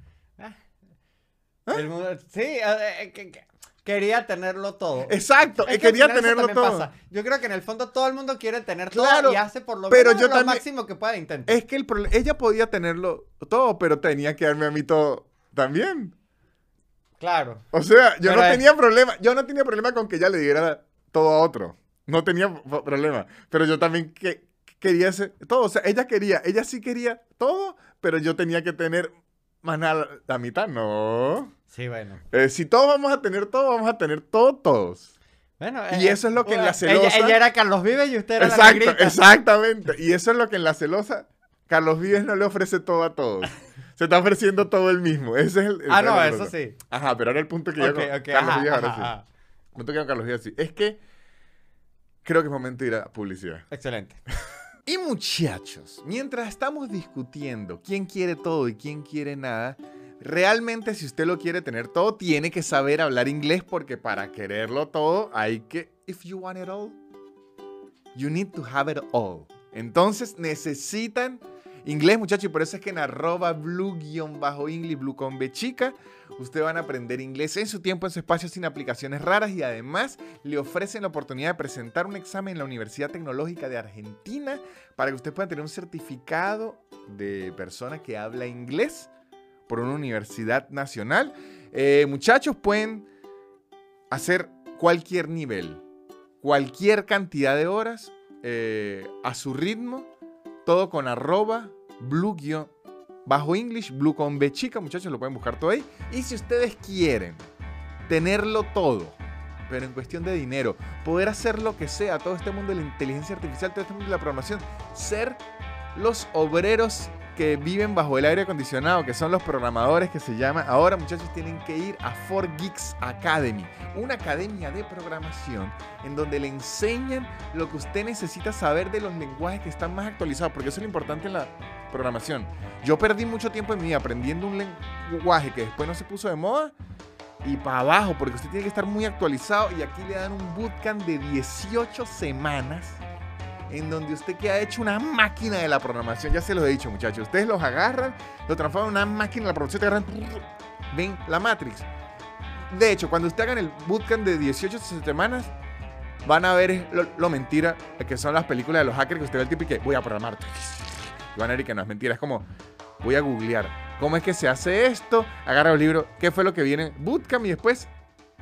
El mundo- sí, eh, que- que- quería tenerlo todo. Exacto, Es que al quería tenerlo todo. pasa. Yo creo que en el fondo todo el mundo quiere tener Claro, todo y hace por lo pero menos yo lo también- máximo que pueda intentar. Es que el proble- ella podía tenerlo todo, pero tenía que darme a mí todo también. Claro. O sea, yo Pero no es- tenía problema, yo no tenía problema con que ella le diera todo a otro. No tenía problema. Pero yo también que, quería hacer todo. O sea, ella quería, ella sí quería todo, pero yo tenía que tener más nada, la mitad, no. Sí, bueno. Eh, si todos vamos a tener todo, vamos a tener todo todos. Bueno, Y eh, eso es lo que en la ella- celosa- Ella, era Carlos Vive y usted era la Exacto, negrita. exactamente. Y eso es lo que en la celosa Carlos Vives no le ofrece todo a todos. Se está ofreciendo todo el mismo. Ese es el, Ah, ese no, es el eso sí. Ajá, pero ahora el punto que yo con Carlos ajá, Vives ahora ajá, sí. ajá. El punto que yo con Carlos Vives sí. Es que creo que es momento de ir a publicidad. Excelente. Y muchachos, mientras estamos discutiendo quién quiere todo y quién quiere nada, realmente si usted lo quiere tener todo, tiene que saber hablar inglés porque para quererlo todo hay que... If you want it all, you need to have it all. Entonces necesitan inglés, muchachos, y por eso es que en arroba blue-english, blue con B chica, ustedes van a aprender inglés en su tiempo, en su espacio, sin aplicaciones raras y además le ofrecen la oportunidad de presentar un examen en la Universidad Tecnológica de Argentina para que usted pueda tener un certificado de persona que habla inglés por una universidad nacional. Eh, muchachos, pueden hacer cualquier nivel, cualquier cantidad de horas eh, a su ritmo, todo con arroba blue bajo English, blue con B chica, muchachos, lo pueden buscar todo ahí. Y si ustedes quieren tenerlo todo, pero en cuestión de dinero, poder hacer lo que sea, todo este mundo de la inteligencia artificial, todo este mundo de la programación, ser los obreros que viven bajo el aire acondicionado, que son los programadores que se llaman, ahora muchachos tienen que ir a 4Geeks Academy, una academia de programación en donde le enseñan lo que usted necesita saber de los lenguajes que están más actualizados, porque eso es lo importante en la programación. Yo perdí mucho tiempo en vida aprendiendo un lenguaje que después no se puso de moda y para abajo, porque usted tiene que estar muy actualizado y aquí le dan un bootcamp de 18 semanas en donde usted queda hecho una máquina de la programación. Ya se los he dicho, muchachos. Ustedes los agarran, lo transforman en una máquina de la programación, te agarran, ven la Matrix. De hecho, cuando usted hagan el bootcamp de 18 semanas, van a ver lo, lo mentira que son las películas de los hackers que usted ve el tipo y que voy a programar. Van a ver que no es mentira, es como voy a googlear cómo es que se hace esto, agarra el libro, qué fue lo que viene, bootcamp y después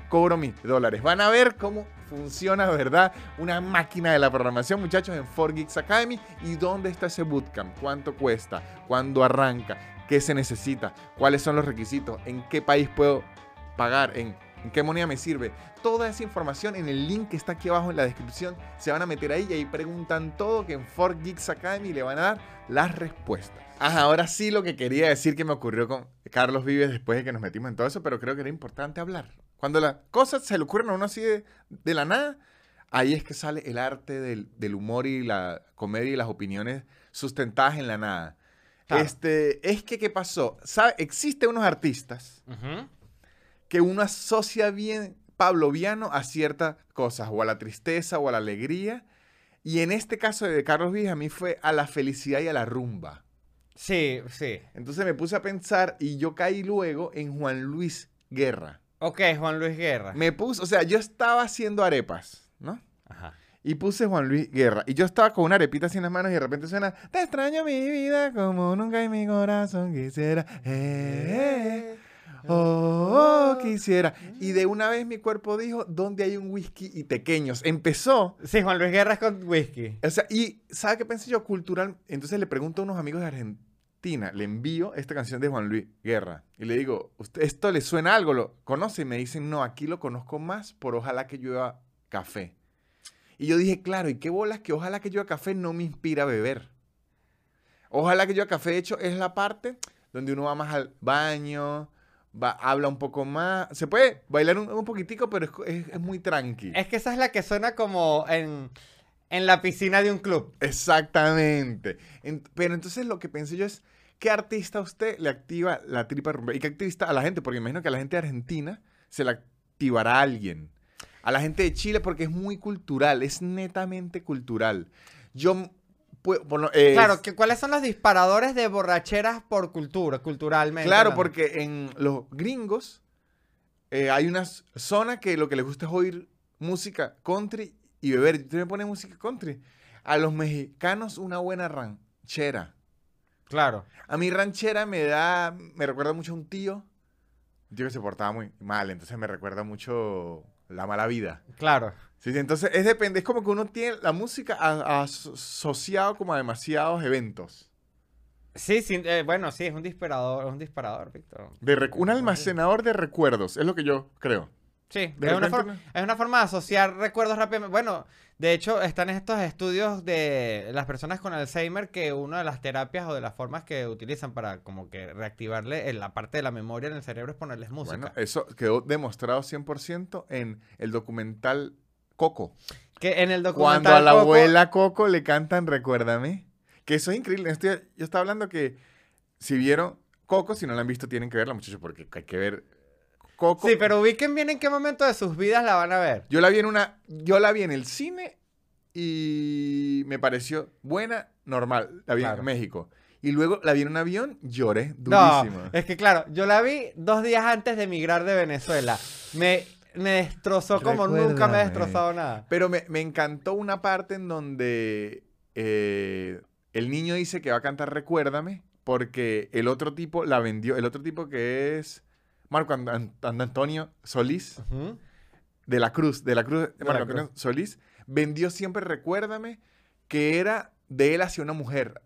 cobro mis dólares. Van a ver cómo funciona, ¿verdad? Una máquina de la programación, muchachos, en 4Geeks Academy. ¿Y dónde está ese bootcamp? ¿Cuánto cuesta? ¿Cuándo arranca? ¿Qué se necesita? ¿Cuáles son los requisitos? ¿En qué país puedo pagar? ¿En, qué moneda me sirve? Toda esa información en el link que está aquí abajo en la descripción. Se van a meter ahí y ahí preguntan todo que en 4Geeks Academy le van a dar las respuestas. Ajá, ahora sí lo que quería decir que me ocurrió con Carlos Vives después de que nos metimos en todo eso, pero creo que era importante hablar. Cuando las cosas se le ocurren a uno así de, de la nada, ahí es que sale el arte del, del, humor y la comedia y las opiniones sustentadas en la nada. Claro. Este, es que, ¿qué pasó? ¿Sabe? Existen unos artistas que uno asocia bien pavloviano a ciertas cosas, o a la tristeza o a la alegría. Y en este caso de Carlos Vives, a mí fue a la felicidad y a la rumba. Sí, sí. Entonces me puse a pensar y yo caí luego en Juan Luis Guerra. Ok, Juan Luis Guerra. Me puse, o sea, yo estaba haciendo arepas, ¿no? Ajá. Y puse Juan Luis Guerra. Y yo estaba con una arepita así en las manos y de repente suena, te extraño mi vida como nunca en mi corazón quisiera. Eh, eh, oh, oh, quisiera. Y de una vez mi cuerpo dijo, ¿dónde hay un whisky y pequeños? Empezó. Sí, Juan Luis Guerra es con whisky. O sea, y ¿sabe qué pensé yo? Cultural. Entonces le pregunto a unos amigos de Argentina, le envío esta canción de Juan Luis Guerra. Y le digo, ¿usted esto le suena algo? ¿Lo conoce? Y me dicen, no, aquí lo conozco más por Ojalá que llueva café. Y yo dije, claro, ¿y qué bolas que Ojalá que llueva café no me inspira a beber? Ojalá que llueva café, de hecho, es la parte donde uno va más al baño, va, habla un poco más. Se puede bailar un, un poquitico, pero es, es- es muy tranqui. Es que esa es la que suena como en, en la piscina de un club. Exactamente. En- pero entonces lo que pensé yo es, ¿qué artista a usted le activa la tripa rumba? ¿Y qué artista a la gente? Porque imagino que a la gente de Argentina se la activará alguien. A la gente de Chile porque es muy cultural, es netamente cultural. Yo, pues, bueno, eh, Claro, que, ¿cuáles son los disparadores de borracheras por cultura, culturalmente? Claro, porque en los gringos eh, hay una zona que lo que les gusta es oír música country y beber. Usted me pone música country. A los mexicanos una buena ranchera. Claro. A mi ranchera me da, me recuerda mucho a un tío, un tío que se portaba muy mal, entonces me recuerda mucho la mala vida. Claro. Sí, entonces es depende, es como que uno tiene la música asociado como a demasiados eventos. Sí, sí, eh, bueno, sí, es un disparador, es un disparador, Víctor. De un almacenador de recuerdos, es lo que yo creo. Sí, es una, forma, es una forma de asociar recuerdos rápidamente. Bueno, de hecho, están estos estudios de las personas con Alzheimer que una de las terapias o de las formas que utilizan para como que reactivarle en la parte de la memoria en el cerebro es ponerles música. Bueno, eso quedó demostrado 100% en el documental Coco. que en el documental Cuando a la Coco- abuela Coco le cantan Recuérdame. Que eso es increíble. Estoy- yo estaba hablando que si vieron Coco, si no la han visto, tienen que verla, muchachos, porque hay que ver Coco. Sí, pero ubiquen bien en qué momento de sus vidas la van a ver. Yo la vi en una. Yo la vi en el cine y me pareció buena, normal. La vi Claro. en México. Y luego la vi en un avión, lloré No, durísimo. es que claro, yo la vi dos días antes de emigrar de Venezuela. Me, me destrozó como nunca me ha destrozado nada. Pero me, me encantó una parte en donde eh, el niño dice que va a cantar Recuérdame porque el otro tipo la vendió. El otro tipo que es Marco An- An- Antonio Solís de la Cruz, de la Cruz De Marco Antonio Solís, vendió siempre Recuérdame que era de él hacia una mujer.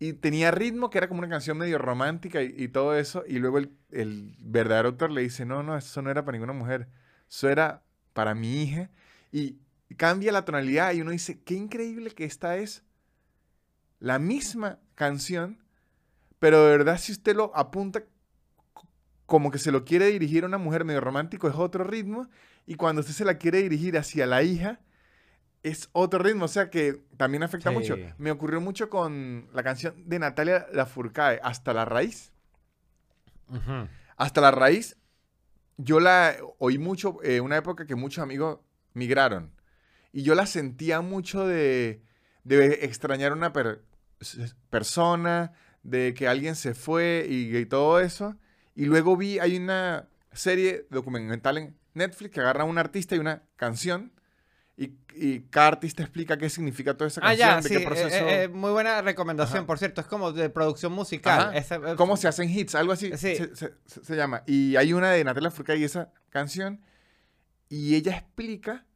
Y tenía ritmo, que era como una canción medio romántica y, y todo eso. Y luego el, el verdadero autor le dice, no, no, eso no era para ninguna mujer. Eso era para mi hija. Y cambia la tonalidad y uno dice, qué increíble que esta es la misma canción, pero de verdad si usted lo apunta como que se lo quiere dirigir a una mujer medio romántico, es otro ritmo. Y cuando usted se la quiere dirigir hacia la hija, es otro ritmo. O sea que también afecta Sí. mucho. Me ocurrió mucho con la canción de Natalia Lafourcade, Hasta la Raíz. Hasta la Raíz, yo la oí mucho, eh, una época que muchos amigos migraron. Y yo la sentía mucho de, de extrañar a una per- persona, de que alguien se fue y, y todo eso. Y luego vi, hay una serie documental en Netflix que agarra a un artista y una canción. Y, y cada artista explica qué significa toda esa Ah, canción, ya, de sí. qué eh, proceso. eh, eh, muy buena recomendación, Ajá. por cierto. Es como de producción musical. Ese, eh, ¿Cómo se hacen hits? Algo así Sí. se, se- llama. Y hay una de Natalia Furcade y esa canción. Y ella explica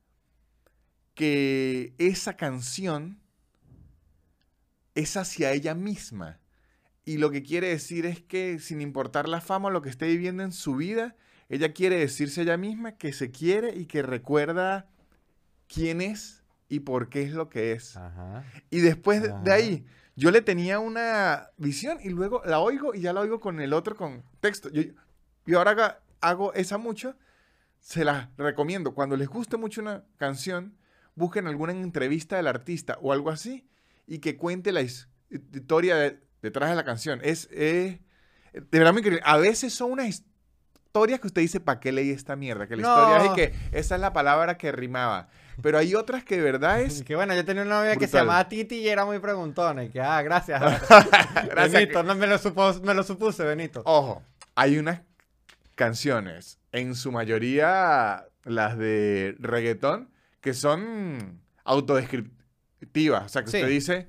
que esa canción es hacia ella misma. Y lo que quiere decir es que sin importar la fama o lo que esté viviendo en su vida, ella quiere decirse a ella misma que se quiere y que recuerda quién es y por qué es lo que es. Ajá. Y después de, ahí, yo le tenía una visión y luego la oigo y ya la oigo con el otro contexto. Yo, yo ahora haga- hago esa mucho, se la recomiendo. Cuando les guste mucho una canción, busquen alguna entrevista del artista o algo así y que cuente la his- historia de- detrás de la canción. Es, eh, de verdad muy increíble. A veces son unas historias que usted dice, ¿para qué leí esta mierda? Que la historia es que esa es la palabra que rimaba. Pero hay otras que de verdad es Que bueno, yo tenía una novia que se brutal. llamaba Titi y era muy preguntona. Y que, ah, gracias. Gracias Benito, que- no me lo, supo- me lo supuse, Benito. Ojo, hay unas canciones, en su mayoría las de reggaetón, que son autodescriptivas. O sea, que Sí. usted dice,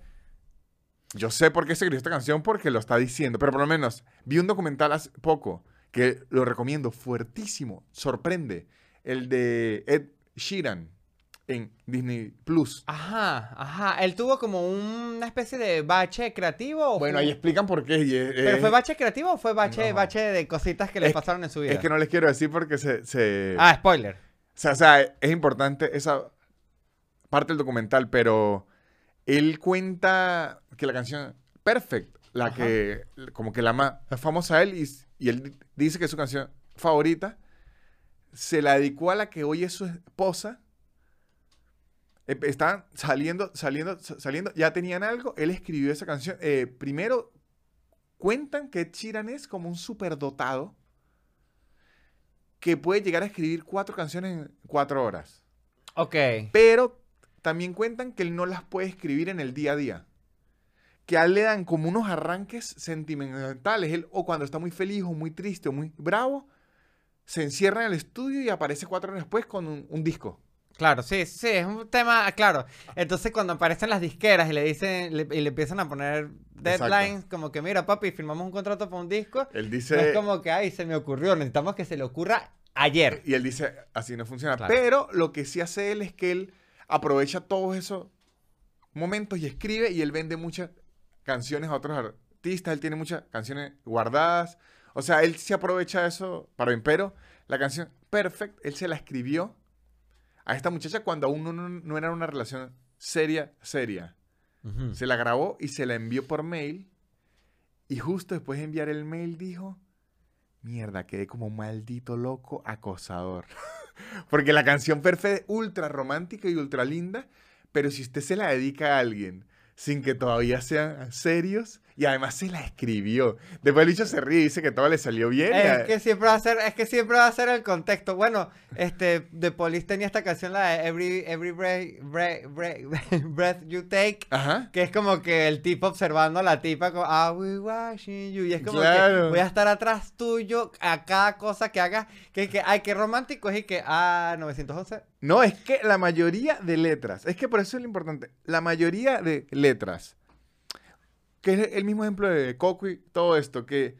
yo sé por qué se escribió esta canción porque lo está diciendo, pero por lo menos vi un documental hace poco que lo recomiendo, fuertísimo, sorprende, el de Ed Sheeran en Disney Plus. Ajá, ajá. Él tuvo como una especie de bache creativo. Bueno, fue- ahí explican por qué. y es- ¿Pero fue bache creativo o fue bache, No. bache de cositas que le Es- pasaron en su vida? es que no les quiero decir porque se... se- Ah, spoiler. O sea, o sea, es importante esa parte del documental, pero él cuenta que la canción Perfect, la Ajá. que como que la más famosa a él, y, y él di- dice que es su canción favorita, se la dedicó a la que hoy es su esposa. Eh, Estaban saliendo, saliendo, sa- saliendo, ya tenían algo, él escribió esa canción. Eh, primero, cuentan que Sheeran es como un superdotado que puede llegar a escribir cuatro canciones en cuatro horas. Ok. Pero también cuentan que él no las puede escribir en el día a día. Que a él le dan como unos arranques sentimentales. Él, o cuando está muy feliz, o muy triste, o muy bravo, se encierra en el estudio y aparece cuatro horas después con un, un disco. Claro, sí, sí, es un tema, claro. Entonces cuando aparecen las disqueras y le dicen, le- y le empiezan a poner deadlines, como que mira, papi, firmamos un contrato para un disco, Él no dice. es como que, ay, se me ocurrió, necesitamos que se le ocurra ayer. Y él dice, así no funciona. Claro. Pero lo que sí hace él es que él aprovecha todos esos momentos y escribe y él vende muchas canciones a otros artistas. Él tiene muchas canciones guardadas. O sea, él se aprovecha de eso para bien. Pero la canción Perfect, él se la escribió a esta muchacha cuando aún no, no- era una relación seria, seria. Se la grabó y se la envió por mail. Y justo después de enviar el mail dijo, mierda, quedé como un maldito loco acosador. Porque la canción perfecta es ultra romántica y ultra linda, pero si usted se la dedica a alguien sin que todavía sean serios, y además se la escribió. Después el bicho se ríe y dice que todo le salió bien. a- Es que siempre va a ser, es que siempre va a ser el contexto. Bueno, este, The Police tenía esta canción, la de Every, Every breath, breath, breath, breath You Take, Ajá. que es como que el tipo observando a la tipa como, I'll be watching you, y es como Claro. que voy a estar atrás tuyo a cada cosa que hagas, que, que, ay, qué romántico, es y que, ah, 911. No, es que la mayoría de letras, es que por eso es lo importante, la mayoría de letras, que es el mismo ejemplo de y todo esto, que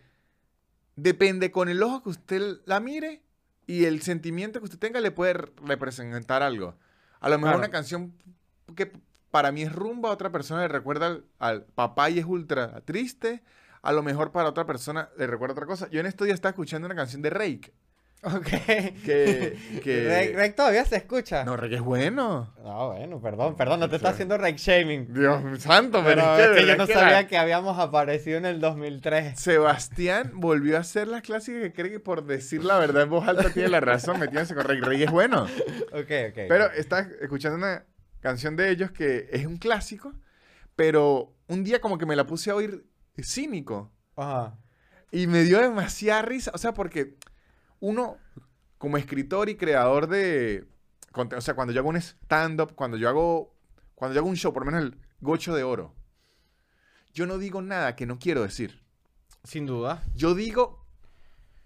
depende con el ojo que usted la mire y el sentimiento que usted tenga le puede representar algo. A lo mejor Claro. una canción que para mí es rumba, a otra persona le recuerda al, al papá y es ultra triste, a lo mejor para otra persona le recuerda otra cosa. Yo en estos días estaba escuchando una canción de Rake, Ok. que... todavía se escucha. No, Rake es bueno. No, bueno, perdón, perdón, no te está Sí. haciendo Rek shaming. Dios santo, pero, Pero es que, es que yo ¿verdad no sabía que habíamos aparecido en el 2003. Sebastián volvió a hacer las clásicas que cree que por decir la verdad en voz alta tiene la razón, metiéndose con Rey. Rey es bueno. Ok, ok. Pero estás escuchando una canción de ellos que es un clásico, pero un día como que me la puse a oír cínico Ajá. y me dio demasiada risa. O sea, porque uno, como escritor y creador de... O sea, cuando yo hago un stand-up, cuando yo hago... Cuando yo hago un show, por lo menos el Gocho de Oro, yo no digo nada que no quiero decir. Sin duda. Yo digo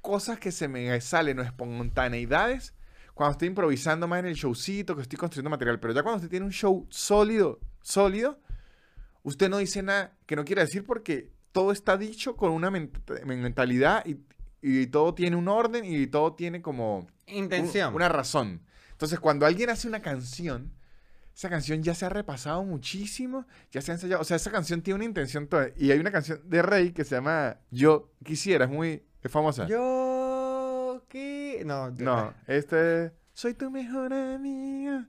cosas que se me salen o espontaneidades cuando estoy improvisando más en el showcito, que estoy construyendo material. Pero ya cuando usted tiene un show sólido, sólido, usted no dice nada que no quiera decir porque todo está dicho con una ment- mentalidad y, y todo tiene un orden y todo tiene como un- Intención. una razón. Entonces, cuando alguien hace una canción, esa canción ya se ha repasado muchísimo, ya se ha ensayado. O sea, esa canción tiene una intención toda. Y hay una canción de Rey que se llama Yo Quisiera, es muy es famosa. Yo que no, yo- No, este. Soy tu mejor amigo,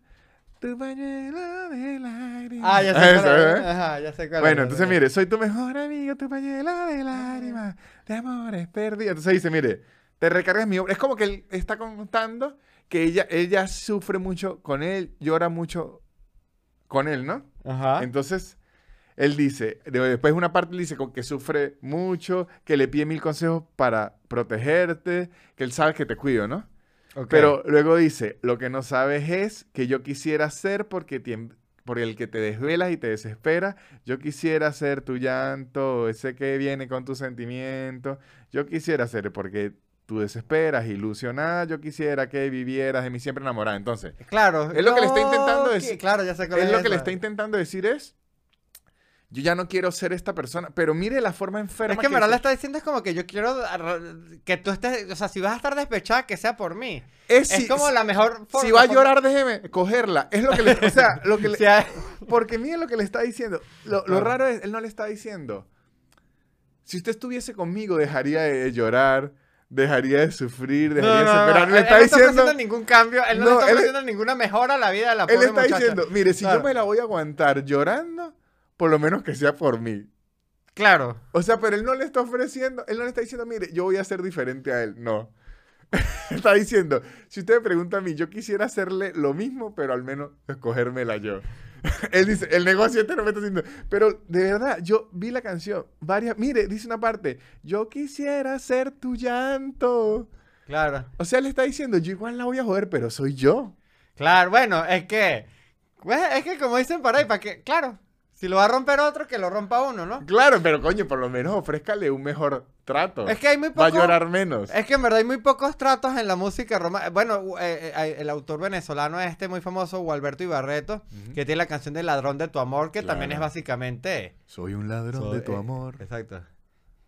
tu pañuelo de lágrimas. Ah, ya sé cuál es. ¿eh? Ajá, ya sé cuál Bueno, entonces mire, soy tu mejor amigo, tu pañuelo de lágrimas, de amores perdidos. Entonces dice, mire, te recargas mi obra. Es como que él está contando que ella, ella sufre mucho con él, llora mucho con él, ¿no? Ajá. Entonces, él dice, de- después una parte dice con que sufre mucho, que le pide mil consejos para protegerte, que él sabe que te cuido, ¿no? Pero luego dice, lo que no sabes es que yo quisiera ser porque por el que te desvelas y te desespera. Yo quisiera ser tu llanto, ese que viene con tus sentimientos. Yo quisiera ser porque tú desesperas, ilusionada. Yo quisiera que vivieras de mí siempre enamorada. Entonces, Claro. es lo que le está intentando que- decir- Claro, ya sé es. es lo que le está intentando decir es, yo ya no quiero ser esta persona, pero mire la forma enferma Es que en verdad le está diciendo es como que yo quiero que tú estés, o sea, si vas a estar despechada, que sea por mí. Es, Es si, como la mejor forma. si va a llorar, déjeme cogerla. Es lo que le, o sea, lo que le, Porque mire lo que le está diciendo. Lo, lo Claro. raro es, él no le está diciendo. Si usted estuviese conmigo, dejaría de llorar, dejaría de sufrir, No, dejaría no, de no, desesperar. él- Le él está no está diciendo. ningún cambio, él no, No, le está él- ofreciendo ninguna mejora a la vida de la Él pobre está muchacha. diciendo, mire, si Claro. yo me la voy a aguantar llorando, por lo menos que sea por mí. Claro. O sea, pero él no le está ofreciendo, él no le está diciendo, mire, yo voy a ser diferente a él. No. está diciendo, si usted me pregunta a mí, yo quisiera hacerle lo mismo, pero al menos escogérmela yo. él dice, el negocio este no me está haciendo. Pero de verdad, yo vi la canción, varias, mire, dice una parte, yo quisiera ser tu llanto. Claro. O sea, le está diciendo, yo igual la voy a joder, pero soy yo. Claro, bueno, es que. pues, es que como dicen por ahí, para que. Claro. Si lo va a romper otro, que lo rompa uno, ¿no? Claro, pero coño, por lo menos ofrézcale un mejor trato. Es que hay muy Va a llorar menos. Es que en verdad hay muy pocos tratos en la música romántica. Bueno, eh, eh, el autor venezolano este muy famoso, Gualberto Ibarreto, que tiene la canción de Ladrón de tu amor, que también es básicamente. Soy un ladrón Soy- de tu eh, amor. Exacto.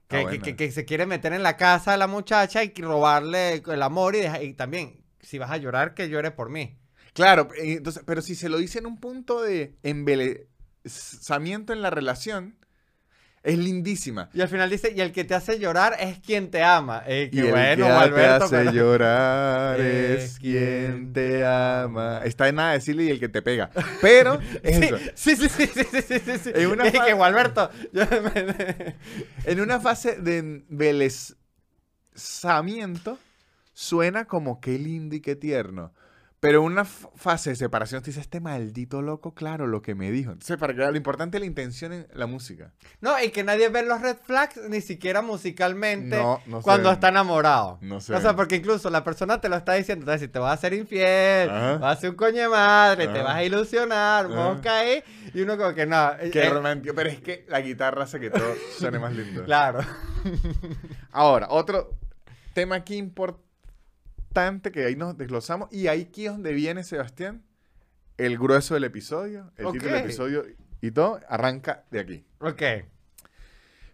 Que, Ah, que- bueno. que- que se quiere meter en la casa de la muchacha y robarle el amor y, deja- y también, si vas a llorar, que llore por mí. Claro, entonces, pero si se lo dice en un punto de embelezamiento en la relación, es lindísima. Y al final dice, y el que te hace llorar es quien te ama. Eh, Y el bueno, que Alberto. te hace pero- llorar Es quien te ama. Está en nada decirle y el que te pega. Pero es eso. Sí, sí, sí, sí, sí, sí, sí, sí. En una Dije fa- que yo me- En una fase de embelezamiento suena como qué lindo y qué tierno. Pero una fase de separación te dice, este maldito loco, claro, lo que me dijo. Entonces, para que lo importante es la intención en la música. No, y que nadie ve los red flags ni siquiera musicalmente No, no se cuando está enamorado. No se o sea, porque incluso la persona te lo está diciendo, entonces si te vas a hacer infiel, Ajá. vas a ser un coño de madre, te vas a ilusionar, Ajá. mosca ahí, y uno como que no. eh, Qué eh, romántico. Pero es que la guitarra hace que todo suene más lindo. Claro. Ahora, otro tema aquí importante que ahí nos desglosamos. Y ahí aquí es donde viene, Sebastián, el grueso del episodio, el título del episodio y todo, arranca de aquí. Ok.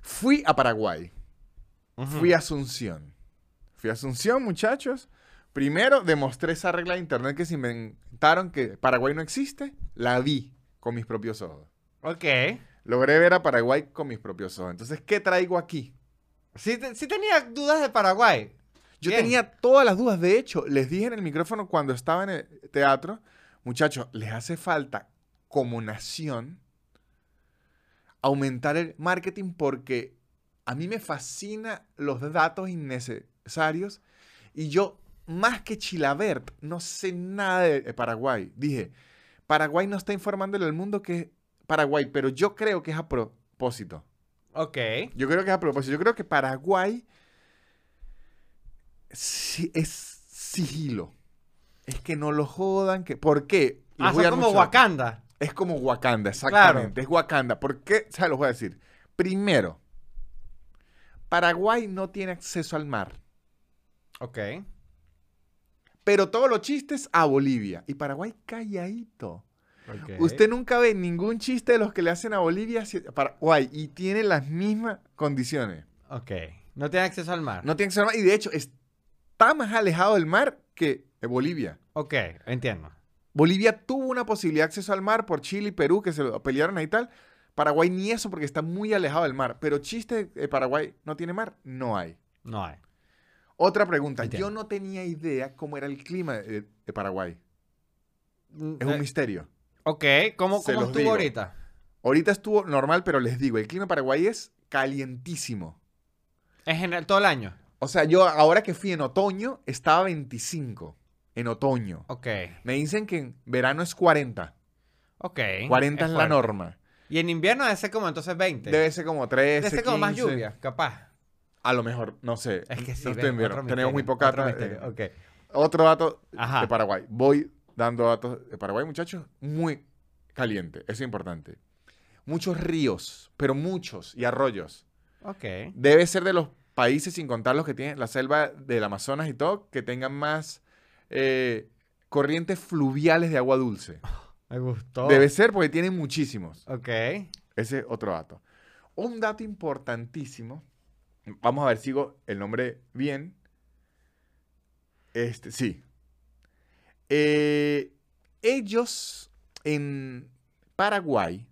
Fui a Paraguay. Fui a Asunción. Fui a Asunción, muchachos. Primero demostré esa regla de internet que se inventaron que Paraguay no existe. La vi con mis propios ojos. Ok. Logré ver a Paraguay con mis propios ojos. Entonces, ¿qué traigo aquí? Sí, sí tenía dudas de Paraguay. Yo Bien. tenía todas las dudas. De hecho, les dije en el micrófono cuando estaba en el teatro, muchachos, les hace falta como nación aumentar el marketing porque a mí me fascina los datos innecesarios y yo, más que Chilabert, no sé nada de de Paraguay. Dije, Paraguay no está informándole al mundo que es Paraguay, pero yo creo que es a propósito. Ok. Yo creo que es a propósito. Yo creo que Paraguay sí- es sigilo. Es que no lo jodan. Que, ¿Por qué? Ah, voy a son dar como Wakanda. Es como Wakanda, exactamente. Es Wakanda. ¿Por qué? Se los voy a decir. Primero, Paraguay no tiene acceso al mar. Ok. Pero todos los chistes a Bolivia. Y Paraguay calladito. ok. Usted nunca ve ningún chiste de los que le hacen a Bolivia hacia Paraguay. Y tiene las mismas condiciones. Ok. No tiene acceso al mar. No tiene acceso al mar. Y de hecho, está más alejado del mar que Bolivia. Ok, entiendo. Bolivia tuvo una posibilidad de acceso al mar por Chile y Perú, que se lo pelearon ahí y tal. Paraguay ni eso porque está muy alejado del mar. Pero chiste de Paraguay no tiene mar, no hay. No hay. Otra pregunta. Entiendo. Yo no tenía idea cómo era el clima de, de Paraguay. Mm, Es un eh, misterio. Ok, ¿cómo, cómo estuvo digo. ahorita? Ahorita estuvo normal, pero les digo, el clima de Paraguay es calientísimo. En general, todo el año. O sea, yo ahora que fui en otoño, estaba 25. En otoño. Ok, Me dicen que en verano es 40. ok. 40 es, la norma. Y en invierno debe ser como entonces 20. Debe ser como 13, Debe ser como más 15. lluvia, capaz. A lo mejor, no sé. Es que sí, no estoy en invierno. Tenemos muy poca otro misterio, eh, ok. Otro dato Ajá. de Paraguay. Voy dando datos de Paraguay, muchachos. Muy caliente. Eso es importante. Muchos ríos, pero muchos. Y arroyos. Ok. Debe ser de los países, sin contar los que tienen la selva del Amazonas y todo, que tengan más eh, corrientes fluviales de agua dulce. Me gustó. Debe ser porque tienen muchísimos. Ok. Ese es otro dato. Un dato importantísimo. Vamos a ver, sigo el nombre bien. Este, sí. Eh, ellos en Paraguay,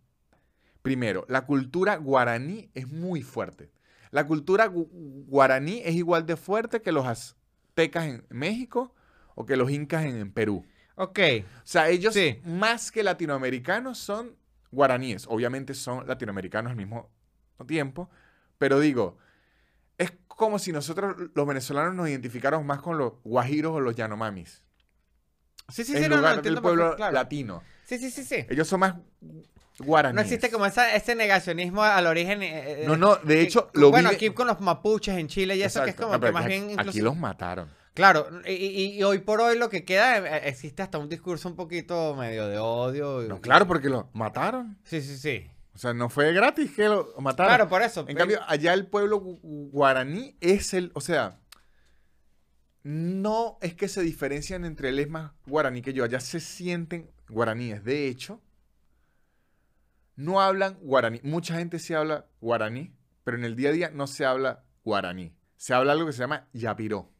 primero, la cultura guaraní es muy fuerte. La cultura gu- guaraní es igual de fuerte que los aztecas en México o que los incas en- en Perú. Ok. O sea, ellos Sí. más que latinoamericanos son guaraníes. Obviamente son latinoamericanos al mismo tiempo. Pero digo, es como si nosotros los venezolanos nos identificáramos más con los guajiros o los yanomamis. Sí, sí, en sí, no, no, lugar del pueblo claro. latino. Sí, sí, sí, sí. Ellos son más guaraníes. No existe como esa, ese negacionismo al origen. eh, eh, No, no, de que- hecho, lo Bueno, vive- aquí con los mapuches en Chile y eso que es como No, que más aquí- bien incluso... Aquí los mataron. Claro, y, y- y hoy por hoy lo que queda, eh, existe hasta un discurso un poquito medio de odio. y- No, claro, porque los mataron. Sí, sí, sí. O sea, no fue gratis que lo mataron. Claro, por eso. En cambio, allá el pueblo gu- gu- guaraní es el, o sea, no es que se diferencian entre él es más guaraní que yo, allá se sienten guaraníes. De hecho, no hablan guaraní. Mucha gente sí habla guaraní, pero en el día a día no se habla guaraní. Se habla algo que se llama yapiró.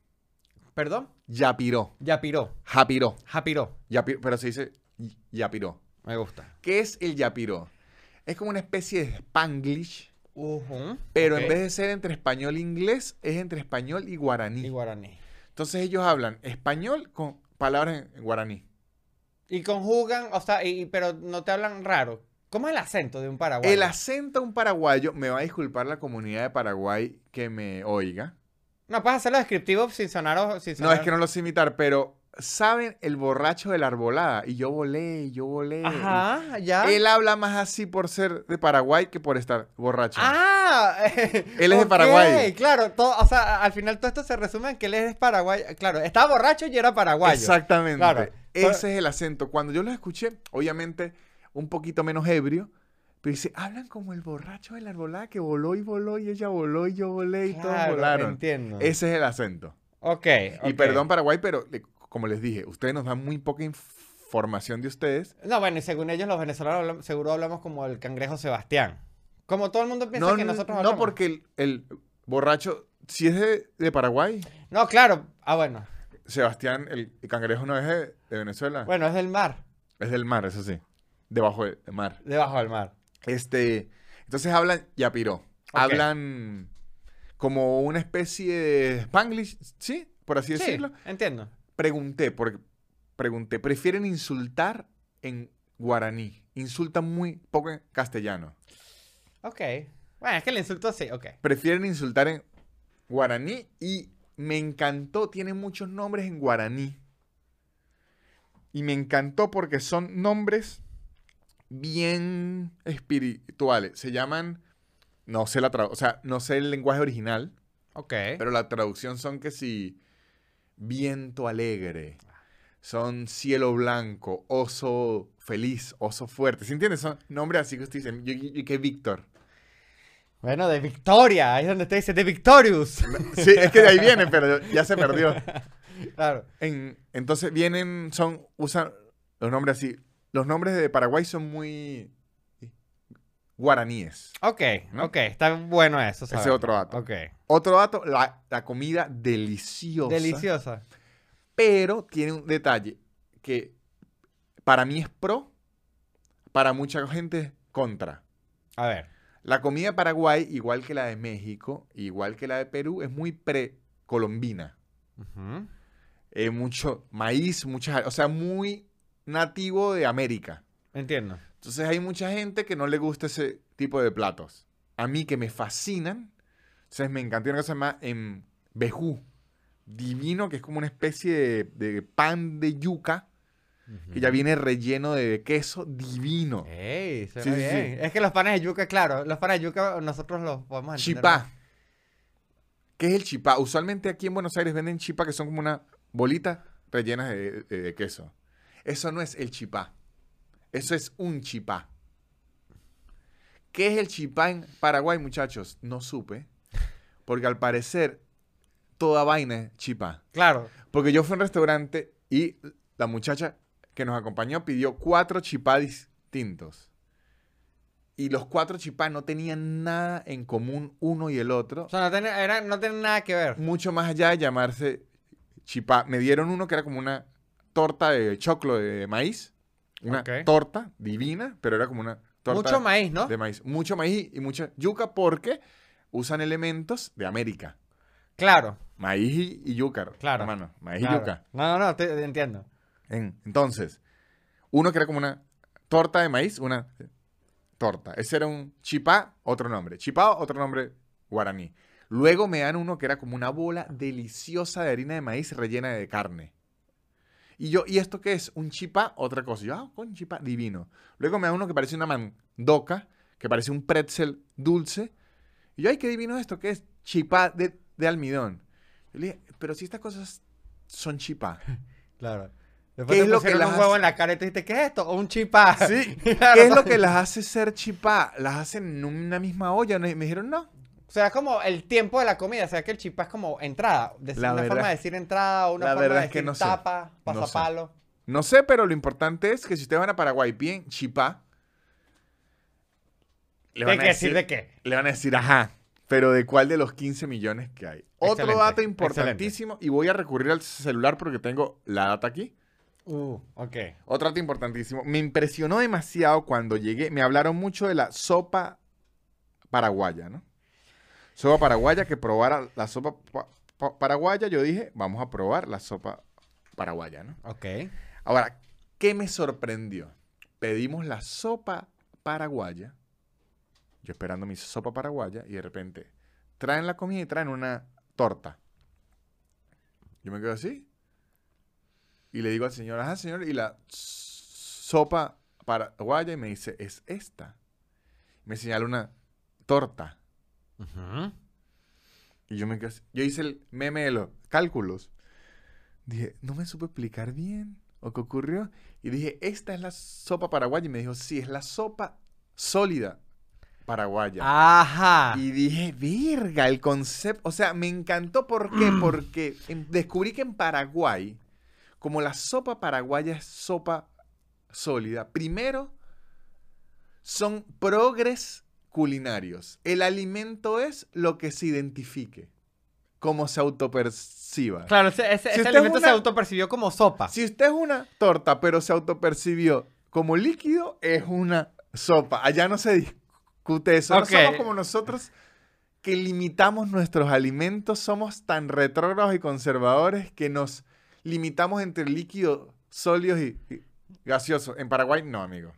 ¿Perdón? Yapiró. Yapiró. Japiró. Japiró. Yapi- pero se dice yapiró. Me gusta. ¿Qué es el yapiró? Es como una especie de spanglish, pero en vez de ser entre español e inglés, es entre español y guaraní. Y guaraní. Entonces ellos hablan español con palabras en guaraní. Y conjugan, o sea, y, pero no te hablan raro. ¿Cómo es el acento de un paraguayo? El acento de un paraguayo, me va a disculpar la comunidad de Paraguay que me oiga. No, puedes hacerlo descriptivo sin sonar... No, es que no lo sé imitar, pero ¿saben el borracho de la arbolada? Y yo volé, yo volé. Ajá, ya. Él habla más así por ser de Paraguay que por estar borracho. Ah, Él es de Paraguay. Claro, todo, o sea, al final todo esto se resume en que él es de Paraguay. Claro, estaba borracho y era paraguayo. Exactamente. Claro. Ese es el acento. Cuando yo lo escuché, obviamente un poquito menos ebrio, pero dice, hablan como el borracho de la arbolada que voló y voló y ella voló y yo volé y todos Claro, volaron. entiendo. Ese es el acento. Ok, Y perdón Paraguay, pero como les dije, ustedes nos dan muy poca información de ustedes. No, bueno, y según ellos, los venezolanos seguro hablamos como el cangrejo Sebastián. Como todo el mundo piensa No, que no, nosotros no hablamos. porque el, el borracho, si es de, de Paraguay, No, claro. Ah, bueno. Sebastián, el, el cangrejo no es de, de Venezuela, Bueno, es del mar. es del mar, eso sí, debajo del mar. Debajo del mar. Este, entonces hablan yapiro, hablan como una especie de spanglish, ¿sí? Por así Sí, decirlo. entiendo. Pregunté, porque pregunté, ¿prefieren insultar en guaraní? Insultan muy poco en castellano. Ok. Bueno, es que el insulto sí, ok. Prefieren insultar en guaraní y me encantó, tiene muchos nombres en guaraní. Y me encantó porque son nombres bien espirituales. Se llaman, no sé la traducción, o sea, no sé el lenguaje original, Ok. pero la traducción son que si viento alegre, son cielo blanco, oso feliz, oso fuerte. ¿Sí entiendes? Son nombres así que usted dice, yo, yo- yo que Víctor. Bueno, de Victoria. Ahí es donde te dice de Victorious. Sí, es que de ahí viene, pero ya se perdió. claro. En- entonces vienen, son, usan los nombres así. Los nombres de Paraguay son muy guaraníes. Ok, ¿No? ok. Está bueno eso. Ese otro dato. Ok. Otro dato, la, la comida deliciosa. Deliciosa. Pero tiene un detalle que para mí es pro, para mucha gente es contra. A ver. La comida de Paraguay, igual que la de México, igual que la de Perú, es muy precolombina. Ujú. Eh, mucho maíz, muchas, o sea, muy nativo de América. Entiendo. Entonces hay mucha gente que no le gusta ese tipo de platos. A mí que me fascinan. Entonces me encanta una cosa que se llama em, bejú. Divino, que es como una especie de, de pan de yuca, que ya viene relleno de queso divino. Ey, suena Sí, sí. Es que los panes de yuca, claro, los panes de yuca nosotros los podemos entender. Chipá. ¿Qué es el chipá? Usualmente aquí en Buenos Aires venden chipá que son como una bolita rellenas de, de- de queso. Eso no es el chipá. Eso es un chipá. ¿Qué es el chipá en Paraguay, muchachos? No supe. Porque al parecer toda vaina es chipá. Claro. Porque yo fui a un restaurante y la muchacha que nos acompañó pidió cuatro chipá distintos. Y los cuatro chipá no tenían nada en común uno y el otro. O sea, no era, no nada que ver. Mucho más allá de llamarse chipá. Me dieron uno que era como una torta de choclo de maíz. Una torta divina, pero era como una torta Mucho maíz, ¿no? de maíz. Mucho maíz y mucha yuca porque usan elementos de América. Claro, Maíz y, yuca, Claro. hermano. Maíz claro. y yuca. No, no, no, te- entiendo. En- entonces, uno que era como una torta de maíz, una torta. Ese era un chipá, otro nombre. Chipá, otro nombre guaraní. Luego me dan uno que era como una bola deliciosa de harina de maíz rellena de carne. Y yo, ¿y esto qué es? Un chipá, otra cosa. Y yo, ah, con chipá, divino. Luego me dan uno que parece una mandoca, que parece un pretzel dulce. Y yo, ay, qué divino esto, ¿qué es? Chipá de, de almidón. Yo le dije, pero si estas cosas son chipá. Claro. ¿Qué es lo que las un huevo hace? en la cara y te dijiste, ¿qué es esto? Un chipá. Sí. Claro. ¿Qué es lo que las hace ser chipá? Las hacen en una misma olla. me dijeron, no. O sea, es como el tiempo de la comida. O sea, que el chipá es como entrada. La una verdad- forma de decir entrada o una forma de es que decir sé. tapa, No sé. pasapalo. No sé, pero lo importante es que si ustedes van a Paraguay bien chipá, le ¿Qué van, hay a que decir decir, de qué? le van a decir, ajá, Pero ¿de cuál de los 15 millones que hay? Otro dato importantísimo, y voy a recurrir al celular porque tengo la data aquí. Uh, ok. Otro dato importantísimo. Me impresionó demasiado cuando llegué. Me hablaron mucho de la sopa paraguaya, ¿no? Sopa paraguaya, que probara la sopa pa- pa- paraguaya. Yo dije, vamos a probar la sopa paraguaya, ¿no? Ok. Ahora, ¿qué me sorprendió? Pedimos la sopa paraguaya. Yo esperando mi sopa paraguaya y de repente traen la comida y traen una torta. Yo me quedo así. Y le digo al señor, ajá, señor, y la sopa paraguaya y me dice, es esta. Me señala una torta. Y yo me quedé así. Yo hice el meme de los cálculos. Dije, no me supe explicar bien o qué ocurrió. Y dije, esta es la sopa paraguaya. Y me dijo, sí, es la sopa sólida paraguaya. Ajá. Y dije, virga, el concepto. O sea, me encantó. ¿Por qué? Porque en- descubrí que en Paraguay, como la sopa paraguaya es sopa sólida, primero son progres culinarios. El alimento es lo que se identifique, como se autoperciba. Claro, ese, ese- Si ese alimento se autopercibió como sopa. Si usted es una torta, pero se autopercibió como líquido, es una sopa. Allá no se discute eso. No somos como nosotros que limitamos nuestros alimentos. Somos tan retrógrados y conservadores que nos limitamos entre líquidos, sólidos y, y gaseosos. En Paraguay, no, amigo.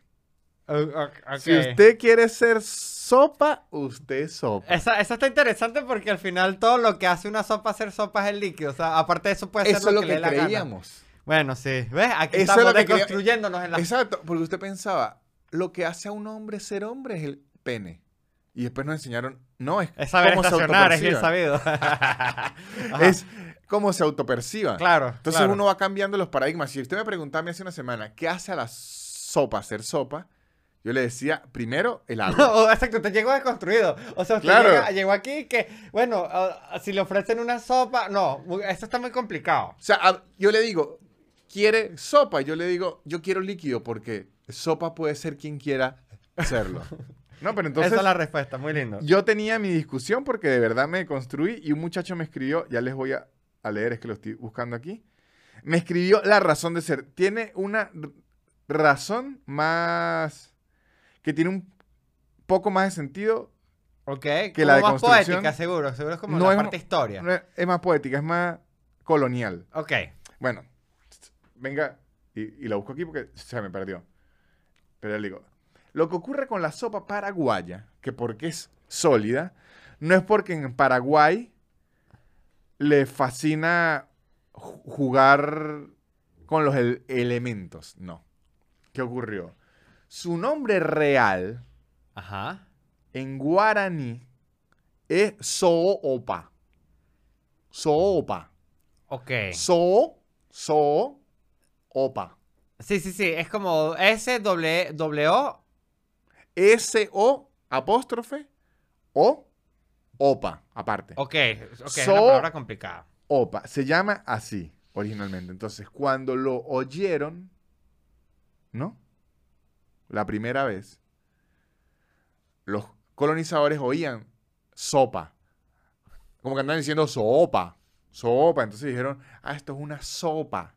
Ok. Si usted quiere ser sopa, usted es sopa. Esa, esa está interesante porque al final todo lo que hace una sopa ser sopa es el líquido. O sea, aparte de eso puede ser es lo, lo que, que le dé la gana. creíamos. Bueno, sí. ¿Ves? Aquí Eso es estamos creía- deconstruyéndonos en la... Exacto, porque usted pensaba, lo que hace a un hombre ser hombre es el pene. Y después nos enseñaron, no, es Es saber cómo se es bien sabido. Es cómo se autoperciba. Claro, Entonces claro. uno va cambiando los paradigmas. Si usted me preguntaba hace una semana, ¿qué hace a la sopa ser sopa? Yo le decía, primero, el agua. O, exacto, te llegó deconstruido. O sea, usted Claro. llega- llegó aquí que, bueno, ah, si le ofrecen una sopa, no, esto está muy complicado. O sea, a- yo le digo, ¿quiere sopa? Yo le digo, yo quiero líquido porque sopa puede ser quien quiera hacerlo. No, pero entonces... Esa es la respuesta, muy lindo. Yo tenía mi discusión porque de verdad me construí y un muchacho me escribió, ya les voy a, a leer, es que lo estoy buscando aquí. Me escribió la razón de ser. Tiene una razón más... que tiene un poco más de sentido. Ok, que como la más deconstrucción poética, seguro. Seguro es como no la es- parte historia. no es, es más poética, es más colonial. Ok. Bueno, venga, y, y la busco aquí porque se me perdió. Pero le digo, lo que ocurre con la sopa paraguaya, que porque es sólida, no es porque en Paraguay le fascina ju- jugar con los el- elementos, no. ¿Qué ocurrió? Su nombre real Ajá. en guaraní es soopa. Soopa. Ok. So, so, opa. Sí, sí, sí. Es como S, W, W, O. S-O, apóstrofe, O, opa, aparte. Ok, ok, es una palabra complicada. Opa, se llama así originalmente. Entonces, cuando lo oyeron, ¿no? La primera vez, los colonizadores oían sopa. Como que andaban diciendo sopa, sopa. Entonces dijeron, ah, esto es una sopa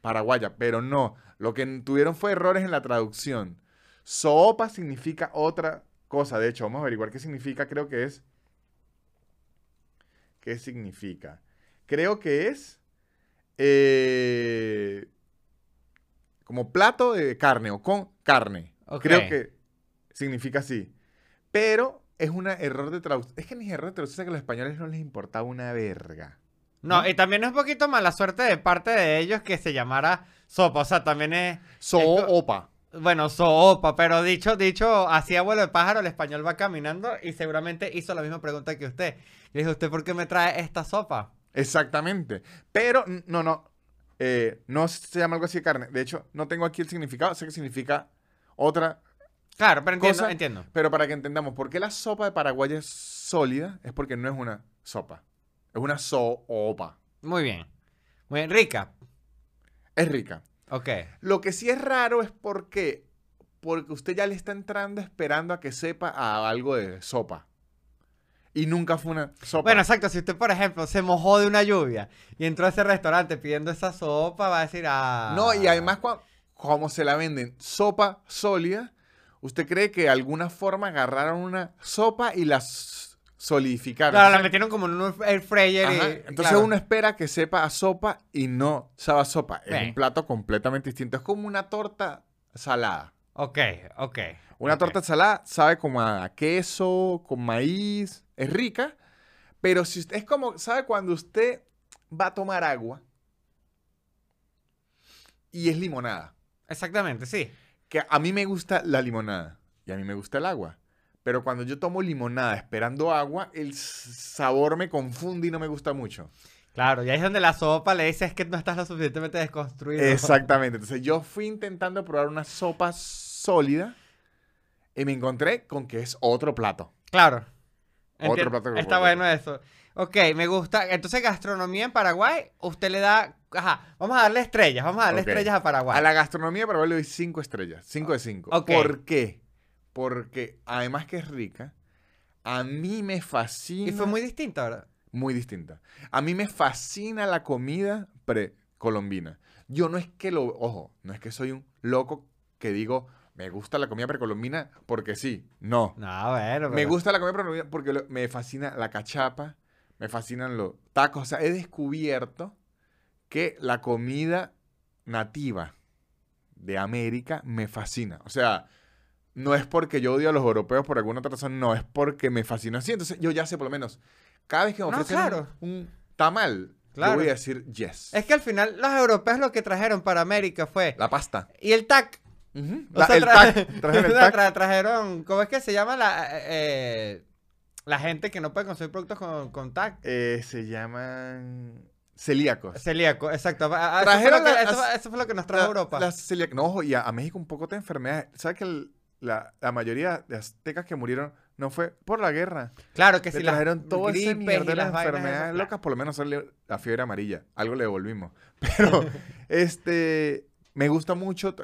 paraguaya. Pero no, lo que tuvieron fue errores en la traducción. Sopa significa otra cosa. De hecho, vamos a averiguar qué significa. Creo que es... ¿Qué significa? Creo que es eh, como plato de carne o con carne. Creo que significa así. Pero es un error de traducción. Es que ni error de traducción es que a los españoles no les importaba una verga. No, ¿No? y también es un poquito mala suerte de parte de ellos que se llamara sopa. O sea, también es. Soopa. Bueno, sopa, pero dicho, dicho, así abuelo de pájaro, el español va caminando y seguramente hizo la misma pregunta que usted. Le dijo, ¿usted por qué me trae esta sopa? Exactamente. Pero, no, no. Eh, no se llama algo así de carne. De hecho, no tengo aquí el significado. Sé que significa otra Claro, pero entiendo, Cosa- entiendo. Pero para que entendamos, ¿por qué la sopa de Paraguay es sólida? Es porque no es una sopa. Es una sopa. Muy bien. Muy bien, rica. Es rica. Ok. Lo que sí es raro es porque, porque usted ya le está entrando esperando a que sepa a algo de sopa. Y nunca fue una sopa. Bueno, exacto. Si usted, por ejemplo, se mojó de una lluvia y entró a ese restaurante pidiendo esa sopa, va a decir, ah. No, y además, cua- como se la venden sopa sólida, ¿usted cree que de alguna forma agarraron una sopa y la solidificaron? Claro, la metieron como en un air fryer Ajá, y. Entonces claro. uno espera que sepa a sopa y no sabe a sopa. Es Bien. un plato completamente distinto. Es como una torta salada. Ok, ok. Una torta salada sabe como a queso, con maíz, es rica, pero si usted, es como, ¿sabe cuando usted va a tomar agua y es limonada? Exactamente, sí. Que a mí me gusta la limonada y a mí me gusta el agua, pero cuando yo tomo limonada esperando agua, el sabor me confunde y no me gusta mucho. Claro, y ahí es donde la sopa le dice es que no estás lo suficientemente desconstruido. Exactamente. Entonces yo fui intentando probar una sopa sólida y me encontré con que es otro plato. Claro. Otro Entiendo. plato que Está bueno eso. Ok, me gusta. Entonces, gastronomía en Paraguay, usted le da. Ajá, vamos a darle estrellas. Vamos a darle estrellas a Paraguay. A la gastronomía para le doy 5 estrellas. 5 de 5. Ok. ¿Por qué? Porque además que es rica, a mí me fascina. Y fue muy distinta, ¿verdad? muy distinta. A mí me fascina la comida precolombina. Yo no es que lo. Ojo, no es que soy un loco que digo, me gusta la comida precolombina porque sí. No. No, bueno. Me pero- gusta la comida precolombina porque lo- me fascina la cachapa, me fascinan los tacos. O sea, he descubierto que la comida nativa de América me fascina. O sea, no es porque yo odio a los europeos por alguna otra razón, no, es porque me fascina así. Entonces, yo ya sé por lo menos, cada vez que me No, ofrecen claro. un, un tamal, Claro. yo voy a decir yes. Es que al final los europeos lo que trajeron para América fue. La pasta. Y el tac. Ujú. O La- sea, el tra- tac. Trajeron el tac. tra- trajeron. ¿Cómo es que se llama la. eh, la gente que no puede consumir productos con, con tac? Eh, se llaman celíacos. Celíaco, exacto. A- a- Eso fue, Trajeron lo que, la- eso, fue- eso fue lo que nos trajo Europa. las No, ojo, y a, México un poco de enfermedades. ¿Sabes que el- la, la mayoría de aztecas que murieron no fue por la guerra? Claro que Le si trajeron todo ese mierda de las enfermedades locas, por lo menos la fiebre amarilla. Algo le devolvimos. Pero, este, me gusta mucho,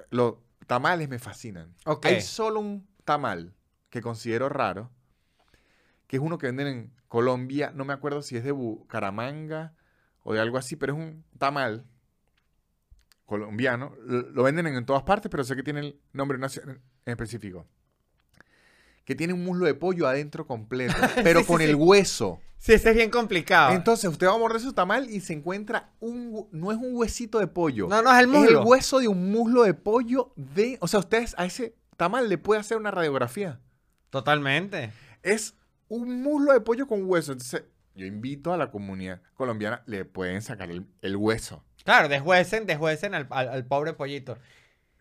tamales me fascinan. Hay solo un tamal que considero raro, que es uno que venden en Colombia, no me acuerdo si es de Bucaramanga o de algo así, pero es un tamal colombiano. Lo, venden en, todas partes, pero sé que tiene el nombre en específico. Que tiene un muslo de pollo adentro completo, pero Sí, con sí. el hueso. Sí, ese es bien complicado. Entonces, usted va a morder su tamal y se encuentra un... No es un huesito de pollo. no, no, es el Es el muslo. hueso de un muslo de pollo de... O sea, ustedes a ese tamal le puede hacer una radiografía. Totalmente. Es un muslo de pollo con hueso. Entonces, yo invito a la comunidad colombiana, le pueden sacar el, el hueso. Claro, deshuesen, deshuesen al, al, al pobre pollito.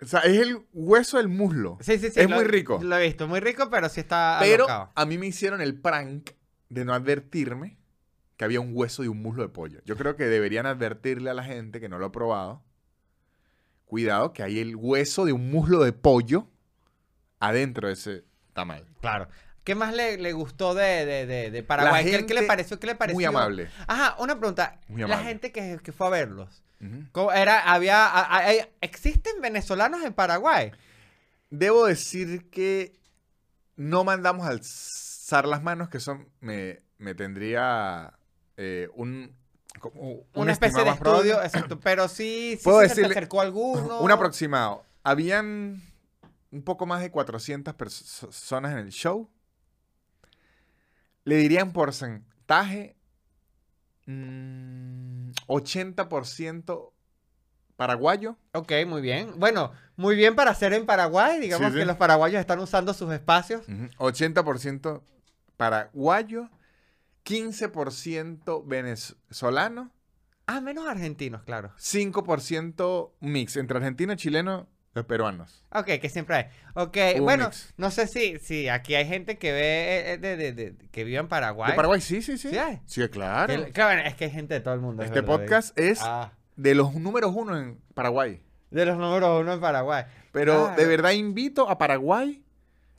O sea, es el hueso del muslo. Sí, sí, sí. Es lo- muy rico. Lo he visto, muy rico, pero sí está Pero alocado. a mí me hicieron el prank de no advertirme que había un hueso de un muslo de pollo. Yo creo que deberían advertirle a la gente que no lo ha probado. Cuidado, que hay el hueso de un muslo de pollo adentro de ese tamal. Claro. ¿Qué más le, le gustó de, de, de, de Paraguay? ¿Qué- ¿Qué, le pareció? ¿Qué le pareció? Muy amable. Ajá, una pregunta. Muy La amable. gente que, que fue a verlos. Ujú. ¿cómo Era, había, a- a- hay- ¿Existen venezolanos en Paraguay? Debo decir que no mandamos a alzar las manos, que eso me, me tendría eh, un, Una especie de estudio, exacto. Pero sí, sí Puedo se decirle acercó alguno. Un aproximado. Habían un poco más de 400 perso- personas en el show. Le diría en porcentaje mm, 80% paraguayo. Ok, muy bien. Bueno, muy bien para hacer en Paraguay. Digamos Sí, sí. que los paraguayos están usando sus espacios. Ujú. 80% paraguayo. 15% venezolano. Ah, menos argentinos, claro. 5% mix entre argentino, chileno y peruanos. Ok, que siempre hay. Ok, bueno, mix. no sé si, si aquí hay gente que ve, eh, eh, de, de- de- que vive en Paraguay. ¿De Paraguay? Sí, sí, sí. ¿Sí hay? Sí, claro. Que- claro, es que hay gente de todo el mundo. es Este verdad, podcast es Ah, de los números uno en Paraguay. de los números uno en Paraguay. Pero de verdad invito a Paraguay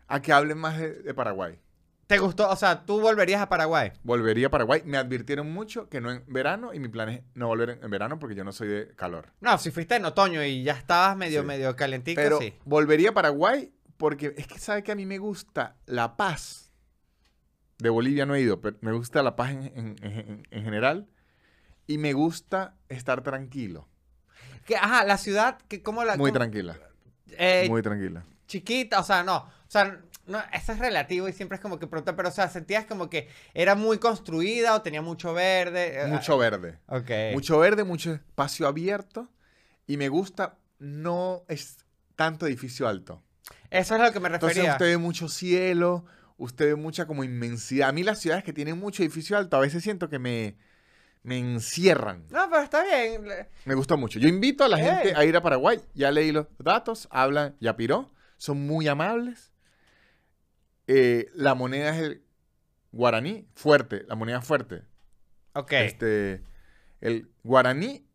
a que hablen más de, de Paraguay. ¿Te gustó? O sea, tú volverías a Paraguay. Volvería a Paraguay. Me advirtieron mucho que no en verano y mi plan es no volver en, en verano porque yo no soy de calor. No, si fuiste en otoño y ya estabas medio, Sí. medio calentico, Pero sí. volvería a Paraguay porque es que sabe que a mí me gusta la paz De Bolivia no he ido, pero me gusta La Paz en, en- en- en general. Y me gusta estar tranquilo. Que, ajá, la ciudad, que como la... Muy cómo- tranquila. eh, Muy tranquila. chiquita, o sea, no, o sea, no, eso es relativo y siempre es como que pregunta, pero o sea, sentías como que era muy construida o tenía mucho verde. eh, Mucho verde. Ok. Mucho verde, mucho espacio abierto. Y me gusta, no es tanto edificio alto. Eso es a lo que me Entonces refería. usted ve mucho cielo, usted ve mucha como inmensidad. A mí las ciudades que tienen mucho edificio alto, a veces siento que me, me encierran. No, pero está bien. Me gustó mucho. Yo invito a la Ey. gente a ir a Paraguay. Ya leí los datos, hablan yapiró, son muy amables. Eh, la moneda es el guaraní, fuerte, la moneda fuerte. Ok. Este, el guaraní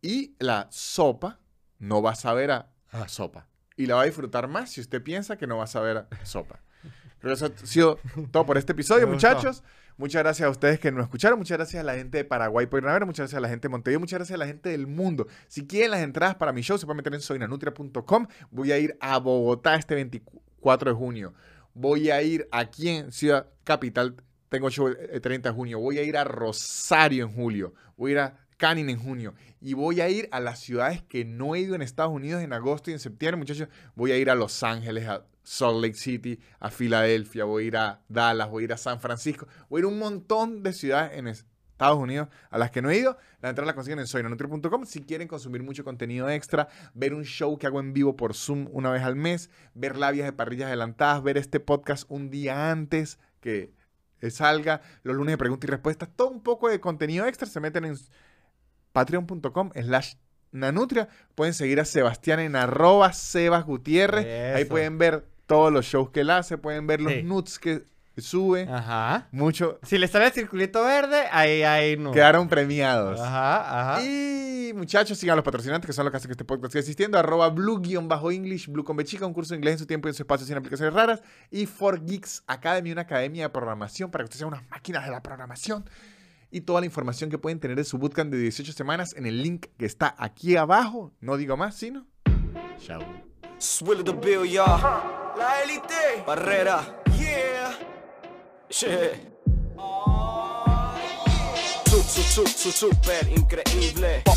y la sopa no va a saber a, a sopa. Y la va a disfrutar más si usted piensa que no va a saber a sopa. Creo que eso ha sido todo por este episodio, muchachos. Muchas gracias a ustedes que nos escucharon. Muchas gracias a la gente de Paraguay por ir a ver. Muchas gracias a la gente de Montevideo. Muchas gracias a la gente del mundo. Si quieren las entradas para mi show, se pueden meter en soynanutria.com. Voy a ir a Bogotá este 24 de junio. Voy a ir aquí en Ciudad Capital. Tengo show el 30 de junio. Voy a ir a Rosario en julio. Voy a ir a Canning en junio. Y voy a ir a las ciudades que no he ido en Estados Unidos en agosto y en septiembre, muchachos. Voy a ir a Los Ángeles, a Salt Lake City, a Filadelfia, voy a ir a Dallas, voy a ir a San Francisco. Voy a ir a un montón de ciudades en Estados Unidos a las que no he ido. La entrada la consiguen en soynanutri.com. Si quieren consumir mucho contenido extra, ver un show que hago en vivo por Zoom una vez al mes, ver labias de parrillas adelantadas, ver este podcast un día antes que salga, los lunes de preguntas y respuestas, todo un poco de contenido extra, se meten en patreon.com slash nanutria. Pueden seguir a Sebastián en arroba Sebas Gutiérrez. Ahí pueden ver todos los shows que él hace, pueden ver los Sí. nudes que sube. Ajá. Mucho. Si le sale el circulito verde, ahí, ahí no. Quedaron premiados. Ajá, ajá. Y muchachos, sigan a los patrocinantes que son los que hacen que este podcast siga existiendo. Arroba blue-english, blue con bechica, un curso de inglés en su tiempo y en su espacio sin aplicaciones raras. Y For Geeks Academy, una academia de programación para que ustedes sean unas máquinas de la programación. Y toda la información que pueden tener de su bootcamp de 18 semanas en el link que está aquí abajo. No digo más, sino. Chao. Swill the bill, y'all. La élite. Barrera. Yeah. Yeah. Su, su, su, su, super increíble. Pop,